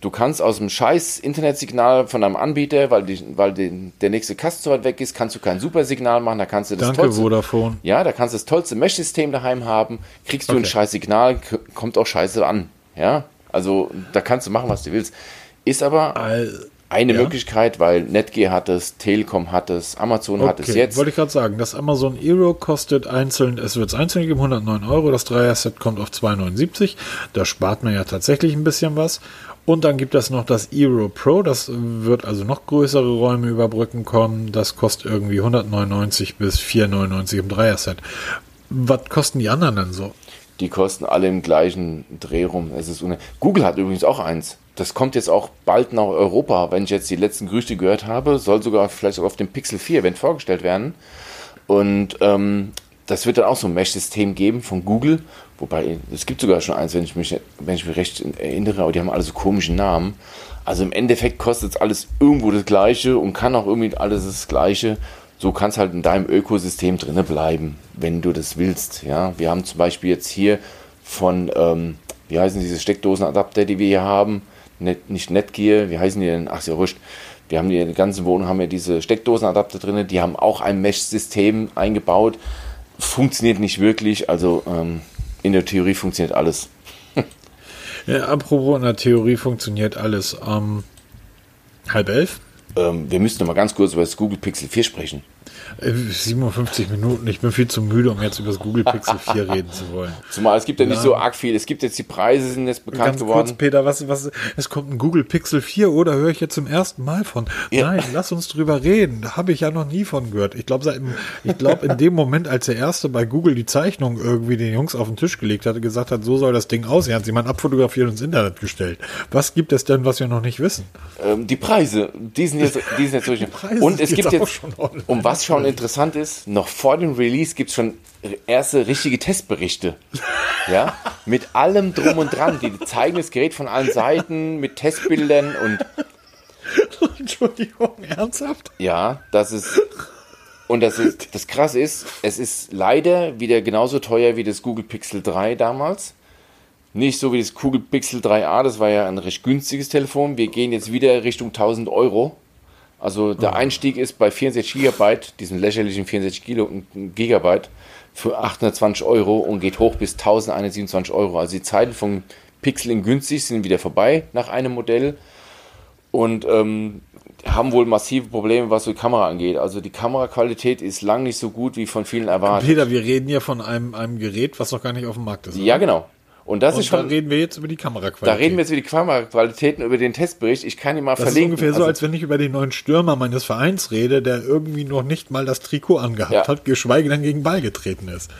Du kannst aus dem scheiß Internetsignal von einem Anbieter, weil, die, weil die, der nächste Kasten so weit weg ist, kannst du kein Supersignal machen. Da kannst du das Danke, tollste, Vodafone. ja, da kannst du das tollste Mesh-System daheim haben. Kriegst du ein Okay. scheiß Signal, kommt auch scheiße an. Ja, also da kannst du machen, was du willst. Ist aber All- eine Ja. Möglichkeit, weil Netgear hat es, Telekom hat es, Amazon hat es Okay, jetzt. wollte ich gerade sagen, das Amazon Eero kostet einzeln, es wird einzeln geben, 109 Euro, das Dreier-Set kommt auf 279, da spart man ja tatsächlich ein bisschen was. Und dann gibt es noch das Eero Pro, das wird also noch größere Räume überbrücken kommen, das kostet irgendwie 199 bis 499 im Dreier-Set. Was kosten die anderen denn so? Die kosten alle im gleichen Dreh rum. Es ist Google hat übrigens auch eins. Das kommt jetzt auch bald nach Europa. Wenn ich jetzt die letzten Gerüchte gehört habe, soll sogar vielleicht sogar auf dem Pixel 4 Event vorgestellt werden. Und ähm, das wird dann auch so ein Mesh-System geben von Google. Wobei, es gibt sogar schon eins, wenn ich mich, wenn ich mich recht erinnere, aber die haben alle so komische Namen. Also im Endeffekt kostet es alles irgendwo das Gleiche und kann auch irgendwie alles das Gleiche. So kannst halt in deinem Ökosystem drinne bleiben, wenn du das willst. Ja, wir haben zum Beispiel jetzt hier von, ähm, wie heißen diese Steckdosenadapter, die wir hier haben? Net, nicht Netgear, wie heißen die denn? Ach, ja wurscht. Wir haben die, in der ganzen Wohnung haben wir diese Steckdosenadapter drin, die haben auch ein Mesh-System eingebaut. Funktioniert nicht wirklich, also ähm, in der Theorie funktioniert alles. Ja, apropos in der Theorie funktioniert alles. Ähm, halb elf? Ähm, wir müssten noch mal ganz kurz über das Google Pixel 4 sprechen. Äh, 57 Minuten. Ich bin viel zu müde, um jetzt über das Google Pixel 4 reden zu wollen. Zumal es gibt ja nicht Ja. so arg viel. Es gibt jetzt die Preise, sind jetzt bekannt Ganz geworden. kurz, Peter, was, was, es kommt ein Google Pixel 4 oder höre ich jetzt zum ersten Mal von? Ja. Nein, lass uns drüber reden. Da habe ich ja noch nie von gehört. Ich glaube, ich glaube, in dem Moment, als der erste bei Google die Zeichnung irgendwie den Jungs auf den Tisch gelegt hatte, gesagt hat, so soll das Ding aussehen, hat sie mal abfotografiert und ins Internet gestellt. Was gibt es denn, was wir noch nicht wissen? Ähm, die Preise, die sind jetzt, die sind jetzt durch. Preise Und es gibt jetzt um was schon interessant ist, noch vor dem Release gibt es schon erste richtige Testberichte. Ja, mit allem drum und dran. Die zeigen das Gerät von allen Seiten mit Testbildern und Entschuldigung, ernsthaft? Ja, das ist. Und das ist, das krasse ist, es ist leider wieder genauso teuer wie das Google Pixel 3 damals. Nicht so wie das Google Pixel 3a, das war ja ein recht günstiges Telefon. Wir gehen jetzt wieder Richtung 1000 Euro. Also der Einstieg ist bei 64 Gigabyte, diesen lächerlichen 64 Kilo, Gigabyte, für 820 Euro und geht hoch bis 1127 Euro. Also die Zeiten von Pixel in günstig sind wieder vorbei nach einem Modell und ähm, haben wohl massive Probleme, was die Kamera angeht. Also die Kameraqualität ist lang nicht so gut, wie von vielen erwartet. Peter, wir reden hier von einem, einem Gerät, was noch gar nicht auf dem Markt ist. Ja, genau. Und das ist Und da schon, reden wir jetzt über die Kameraqualität. da reden wir jetzt über die Kameraqualitäten, über den Testbericht. Ich kann ihn mal Das ist verlinken. ungefähr so, Also- als wenn ich über den neuen Stürmer meines Vereins rede, der irgendwie noch nicht mal das Trikot angehabt Ja. hat, geschweige denn gegen Ball getreten ist.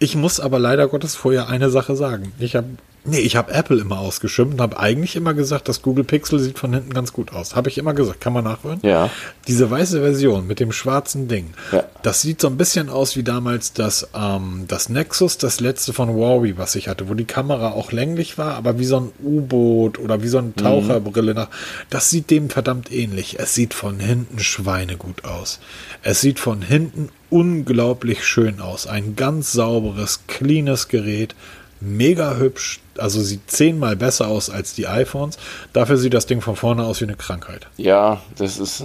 Ich muss aber leider Gottes vorher eine Sache sagen. Ich habe nee, ich habe Apple immer ausgeschimpft und habe eigentlich immer gesagt, das Google Pixel sieht von hinten ganz gut aus. Habe ich immer gesagt. Kann man nachhören? Ja. Diese weiße Version mit dem schwarzen Ding, Ja. das sieht so ein bisschen aus wie damals das, ähm, das Nexus, das letzte von Huawei, was ich hatte, wo die Kamera auch länglich war, aber wie so ein U-Boot oder wie so eine Taucherbrille nach. Das sieht dem verdammt ähnlich. Es sieht von hinten schweinegut aus. Es sieht von hinten unglaublich schön aus. Ein ganz sauberes, cleanes Gerät. Mega hübsch, also sieht zehnmal besser aus als die iPhones. Dafür sieht das Ding von vorne aus wie eine Krankheit. Ja, das ist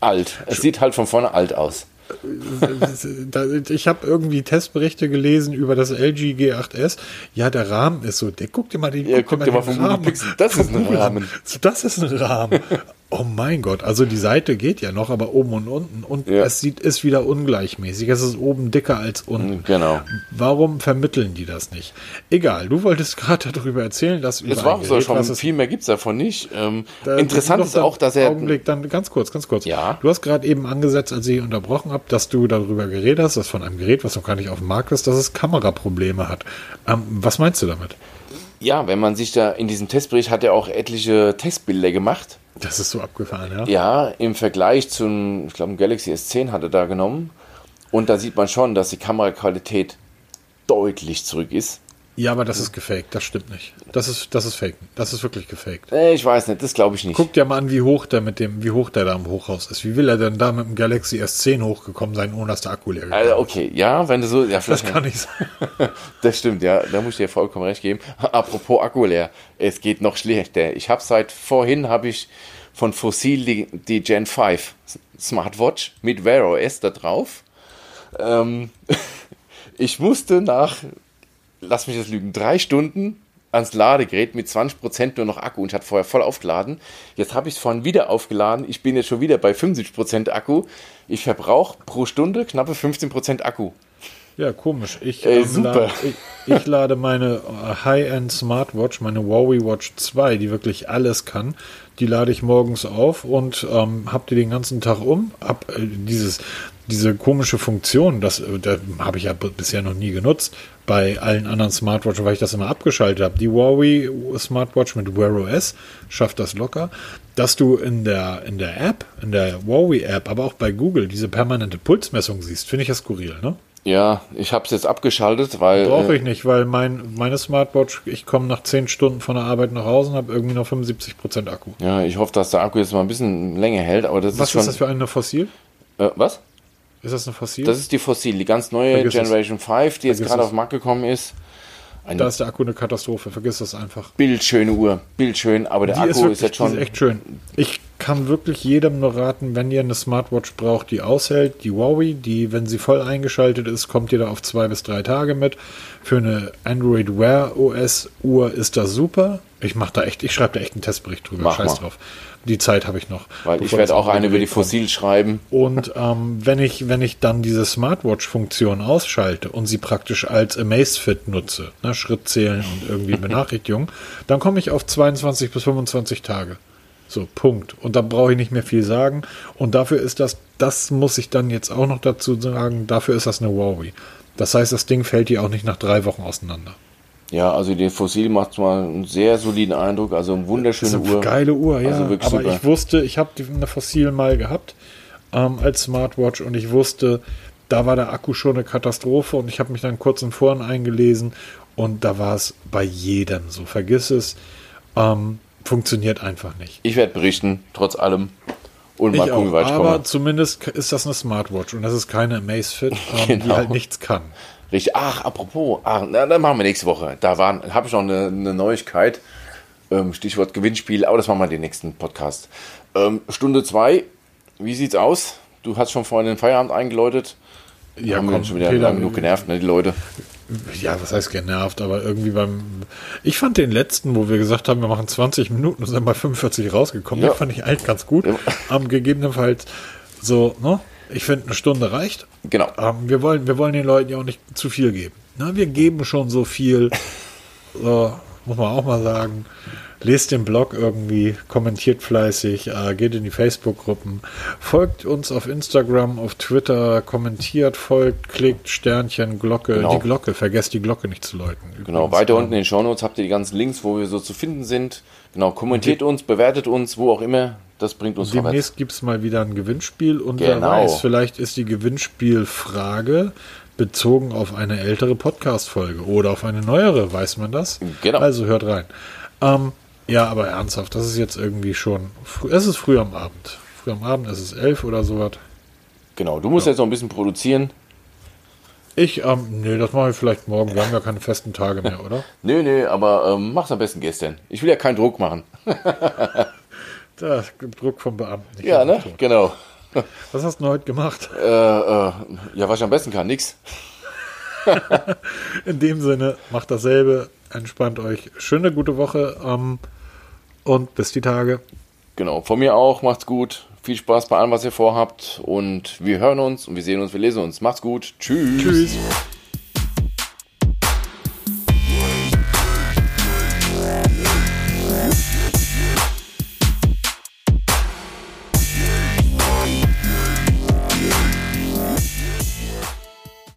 alt. Es sieht halt von vorne alt aus. ich habe irgendwie Testberichte gelesen über das LG G8S. Ja, der Rahmen ist so dick. Guck dir mal die ja, guck dir mal vom Rahmen. Das ist ein Rahmen. Das ist ein Rahmen. Oh mein Gott, also die Seite geht ja noch, aber oben und unten und ja. es sieht ist wieder ungleichmäßig. Es ist oben dicker als unten. Genau. Warum vermitteln die das nicht? Egal, du wolltest gerade darüber erzählen, dass es war so schon viel mehr gibt's davon nicht. Ähm, interessant ist auch, dass er Augenblick, dann ganz kurz, ganz kurz. Ja. Du hast gerade eben angesetzt, als ich unterbrochen habe, dass du darüber geredet hast, dass von einem Gerät, was noch gar nicht auf dem Markt ist, dass es Kameraprobleme hat. Ähm, was meinst du damit? Ja, wenn man sich da in diesem Testbericht hat er auch etliche Testbilder gemacht das ist so abgefahren, ja. Ja, im Vergleich zum, ich glaube, Galaxy S10 hat er da genommen. Und da sieht man schon, dass die Kameraqualität deutlich zurück ist. Ja, aber das ist gefaked, das stimmt nicht. Das ist, das ist fake. Das ist wirklich gefaked. Äh, ich weiß nicht, das glaube ich nicht. Guck dir mal an, wie hoch der mit dem, wie hoch der da im Hochhaus ist. Wie will er denn da mit dem Galaxy S10 hochgekommen sein, ohne dass der Akku leer also, okay, ja, wenn du so, ja, Das kann nicht sein. das stimmt, ja, da muss ich dir vollkommen recht geben. Apropos Akku leer, es geht noch schlechter. Ich habe seit vorhin, habe ich von Fossil die, die Gen 5 Smartwatch mit Wear OS da drauf. Ähm, ich musste nach lass mich das lügen, drei Stunden ans Ladegerät mit 20% nur noch Akku und ich hatte vorher voll aufgeladen. Jetzt habe ich es vorhin wieder aufgeladen. Ich bin jetzt schon wieder bei 75% Akku. Ich verbrauche pro Stunde knappe 15% Akku. Ja, komisch. Ich, Ey, ähm, super. Lade, ich, ich, lade meine äh, High-End Smartwatch, meine Huawei Watch 2, die wirklich alles kann, die lade ich morgens auf und ähm, habe die den ganzen Tag um. Hab äh, dieses, diese komische Funktion, das, äh, das habe ich ja bisher noch nie genutzt, bei allen anderen Smartwatches, weil ich das immer abgeschaltet habe. Die Huawei Smartwatch mit Wear OS schafft das locker, dass du in der, in der App, in der Huawei App, aber auch bei Google diese permanente Pulsmessung siehst, finde ich ja skurril, ne? Ja, ich habe es jetzt abgeschaltet, weil. Brauche äh, ich nicht, weil mein, meine Smartwatch, ich komme nach 10 Stunden von der Arbeit nach Hause und habe irgendwie noch 75% Akku. Ja, ich hoffe, dass der Akku jetzt mal ein bisschen länger hält, aber das was ist. Was ist das für eine Fossil? Äh, was? Ist das eine Fossil? Das ist die Fossil, die ganz neue Vergiss Generation es. 5, die jetzt gerade auf den Markt gekommen ist. Eine da ist der Akku eine Katastrophe, vergiss das einfach. Bildschöne Uhr, bildschön, aber der die Akku ist, wirklich, ist jetzt schon. Die ist echt schön. Ich kann wirklich jedem nur raten, wenn ihr eine Smartwatch braucht, die aushält, die Huawei, die, wenn sie voll eingeschaltet ist, kommt ihr da auf zwei bis drei Tage mit. Für eine Android Wear OS Uhr ist das super. Ich mache da echt, ich schreibe da echt einen Testbericht drüber. Mach Scheiß mal. drauf. Die Zeit habe ich noch. Weil ich werde auch eine über die Fossil schreiben. Und ähm, wenn ich, wenn ich dann diese Smartwatch-Funktion ausschalte und sie praktisch als Amazfit nutze, ne, Schritt zählen und irgendwie Benachrichtigungen, dann komme ich auf 22 bis 25 Tage. So, Punkt. Und da brauche ich nicht mehr viel sagen. Und dafür ist das, das muss ich dann jetzt auch noch dazu sagen, dafür ist das eine Huawei. Das heißt, das Ding fällt dir auch nicht nach drei Wochen auseinander. Ja, also die Fossil macht mal einen sehr soliden Eindruck, also eine wunderschöne das ist eine Uhr. Geile Uhr, ja. Also aber super. ich wusste, ich habe eine Fossil mal gehabt ähm, als Smartwatch und ich wusste, da war der Akku schon eine Katastrophe und ich habe mich dann kurz im Foren eingelesen und da war es bei jedem so. Vergiss es, ähm, funktioniert einfach nicht. Ich werde berichten, trotz allem. Und Ich mal gucken, wie auch, weit ich aber komme. zumindest ist das eine Smartwatch und das ist keine Amazfit, ähm, die Genau. halt nichts kann. Richtig. Ach, apropos, ach, na, dann machen wir nächste Woche. Da habe ich noch eine, eine Neuigkeit. Ähm, Stichwort Gewinnspiel, aber das machen wir in den nächsten Podcast. Ähm, Stunde zwei, wie sieht's aus? Du hast schon vorhin den Feierabend eingeläutet. Ja, haben komm, schon wieder Peter, lang genug genervt, ne, die Leute. Ja, was heißt genervt, aber irgendwie beim. Ich fand den letzten, wo wir gesagt haben, wir machen 20 Minuten und sind bei 45 rausgekommen, Ja. den fand ich eigentlich ganz gut. Ja. Am gegebenenfalls so, ne? Ich finde, eine Stunde reicht. Genau. Ähm, wir, wollen, wir wollen den Leuten ja auch nicht zu viel geben. Na, wir geben schon so viel. So, muss man auch mal sagen. Lest den Blog irgendwie, kommentiert fleißig, äh, geht in die Facebook-Gruppen, folgt uns auf Instagram, auf Twitter, kommentiert, folgt, klickt, Sternchen, Glocke, Genau. die Glocke, vergesst die Glocke nicht zu läuten. Genau, Übrigens, weiter ähm, unten in den Shownotes habt ihr die ganzen Links, wo wir so zu finden sind. Genau, kommentiert uns, bewertet uns, wo auch immer. Das bringt uns vorwärts. Demnächst gibt es mal wieder ein Gewinnspiel und Genau. wer weiß, vielleicht ist die Gewinnspielfrage bezogen auf eine ältere Podcast-Folge oder auf eine neuere, weiß man das? Genau. Also hört rein. Ähm, ja, aber ernsthaft, das ist jetzt irgendwie schon, früh, es ist früh am Abend. Früh am Abend, es ist elf oder sowas. Genau, du musst jetzt noch ein bisschen produzieren. Ich, ähm, nee, das mache ich vielleicht morgen. Wir haben ja keine festen Tage mehr, oder? Nö, nö, aber ähm, mach's am besten gestern. Ich will ja keinen Druck machen. Der Druck vom Beamten. nicht Ja, ne? Genau. Was hast du heute gemacht? Äh, äh, ja, was ich am besten kann, nix. In dem Sinne, macht dasselbe, entspannt euch. Schöne, gute Woche ähm, und bis die Tage. Genau. Von mir auch, macht's gut. Viel Spaß bei allem, was ihr vorhabt. Und wir hören uns und wir sehen uns, wir lesen uns. Macht's gut. Tschüss. Tschüss.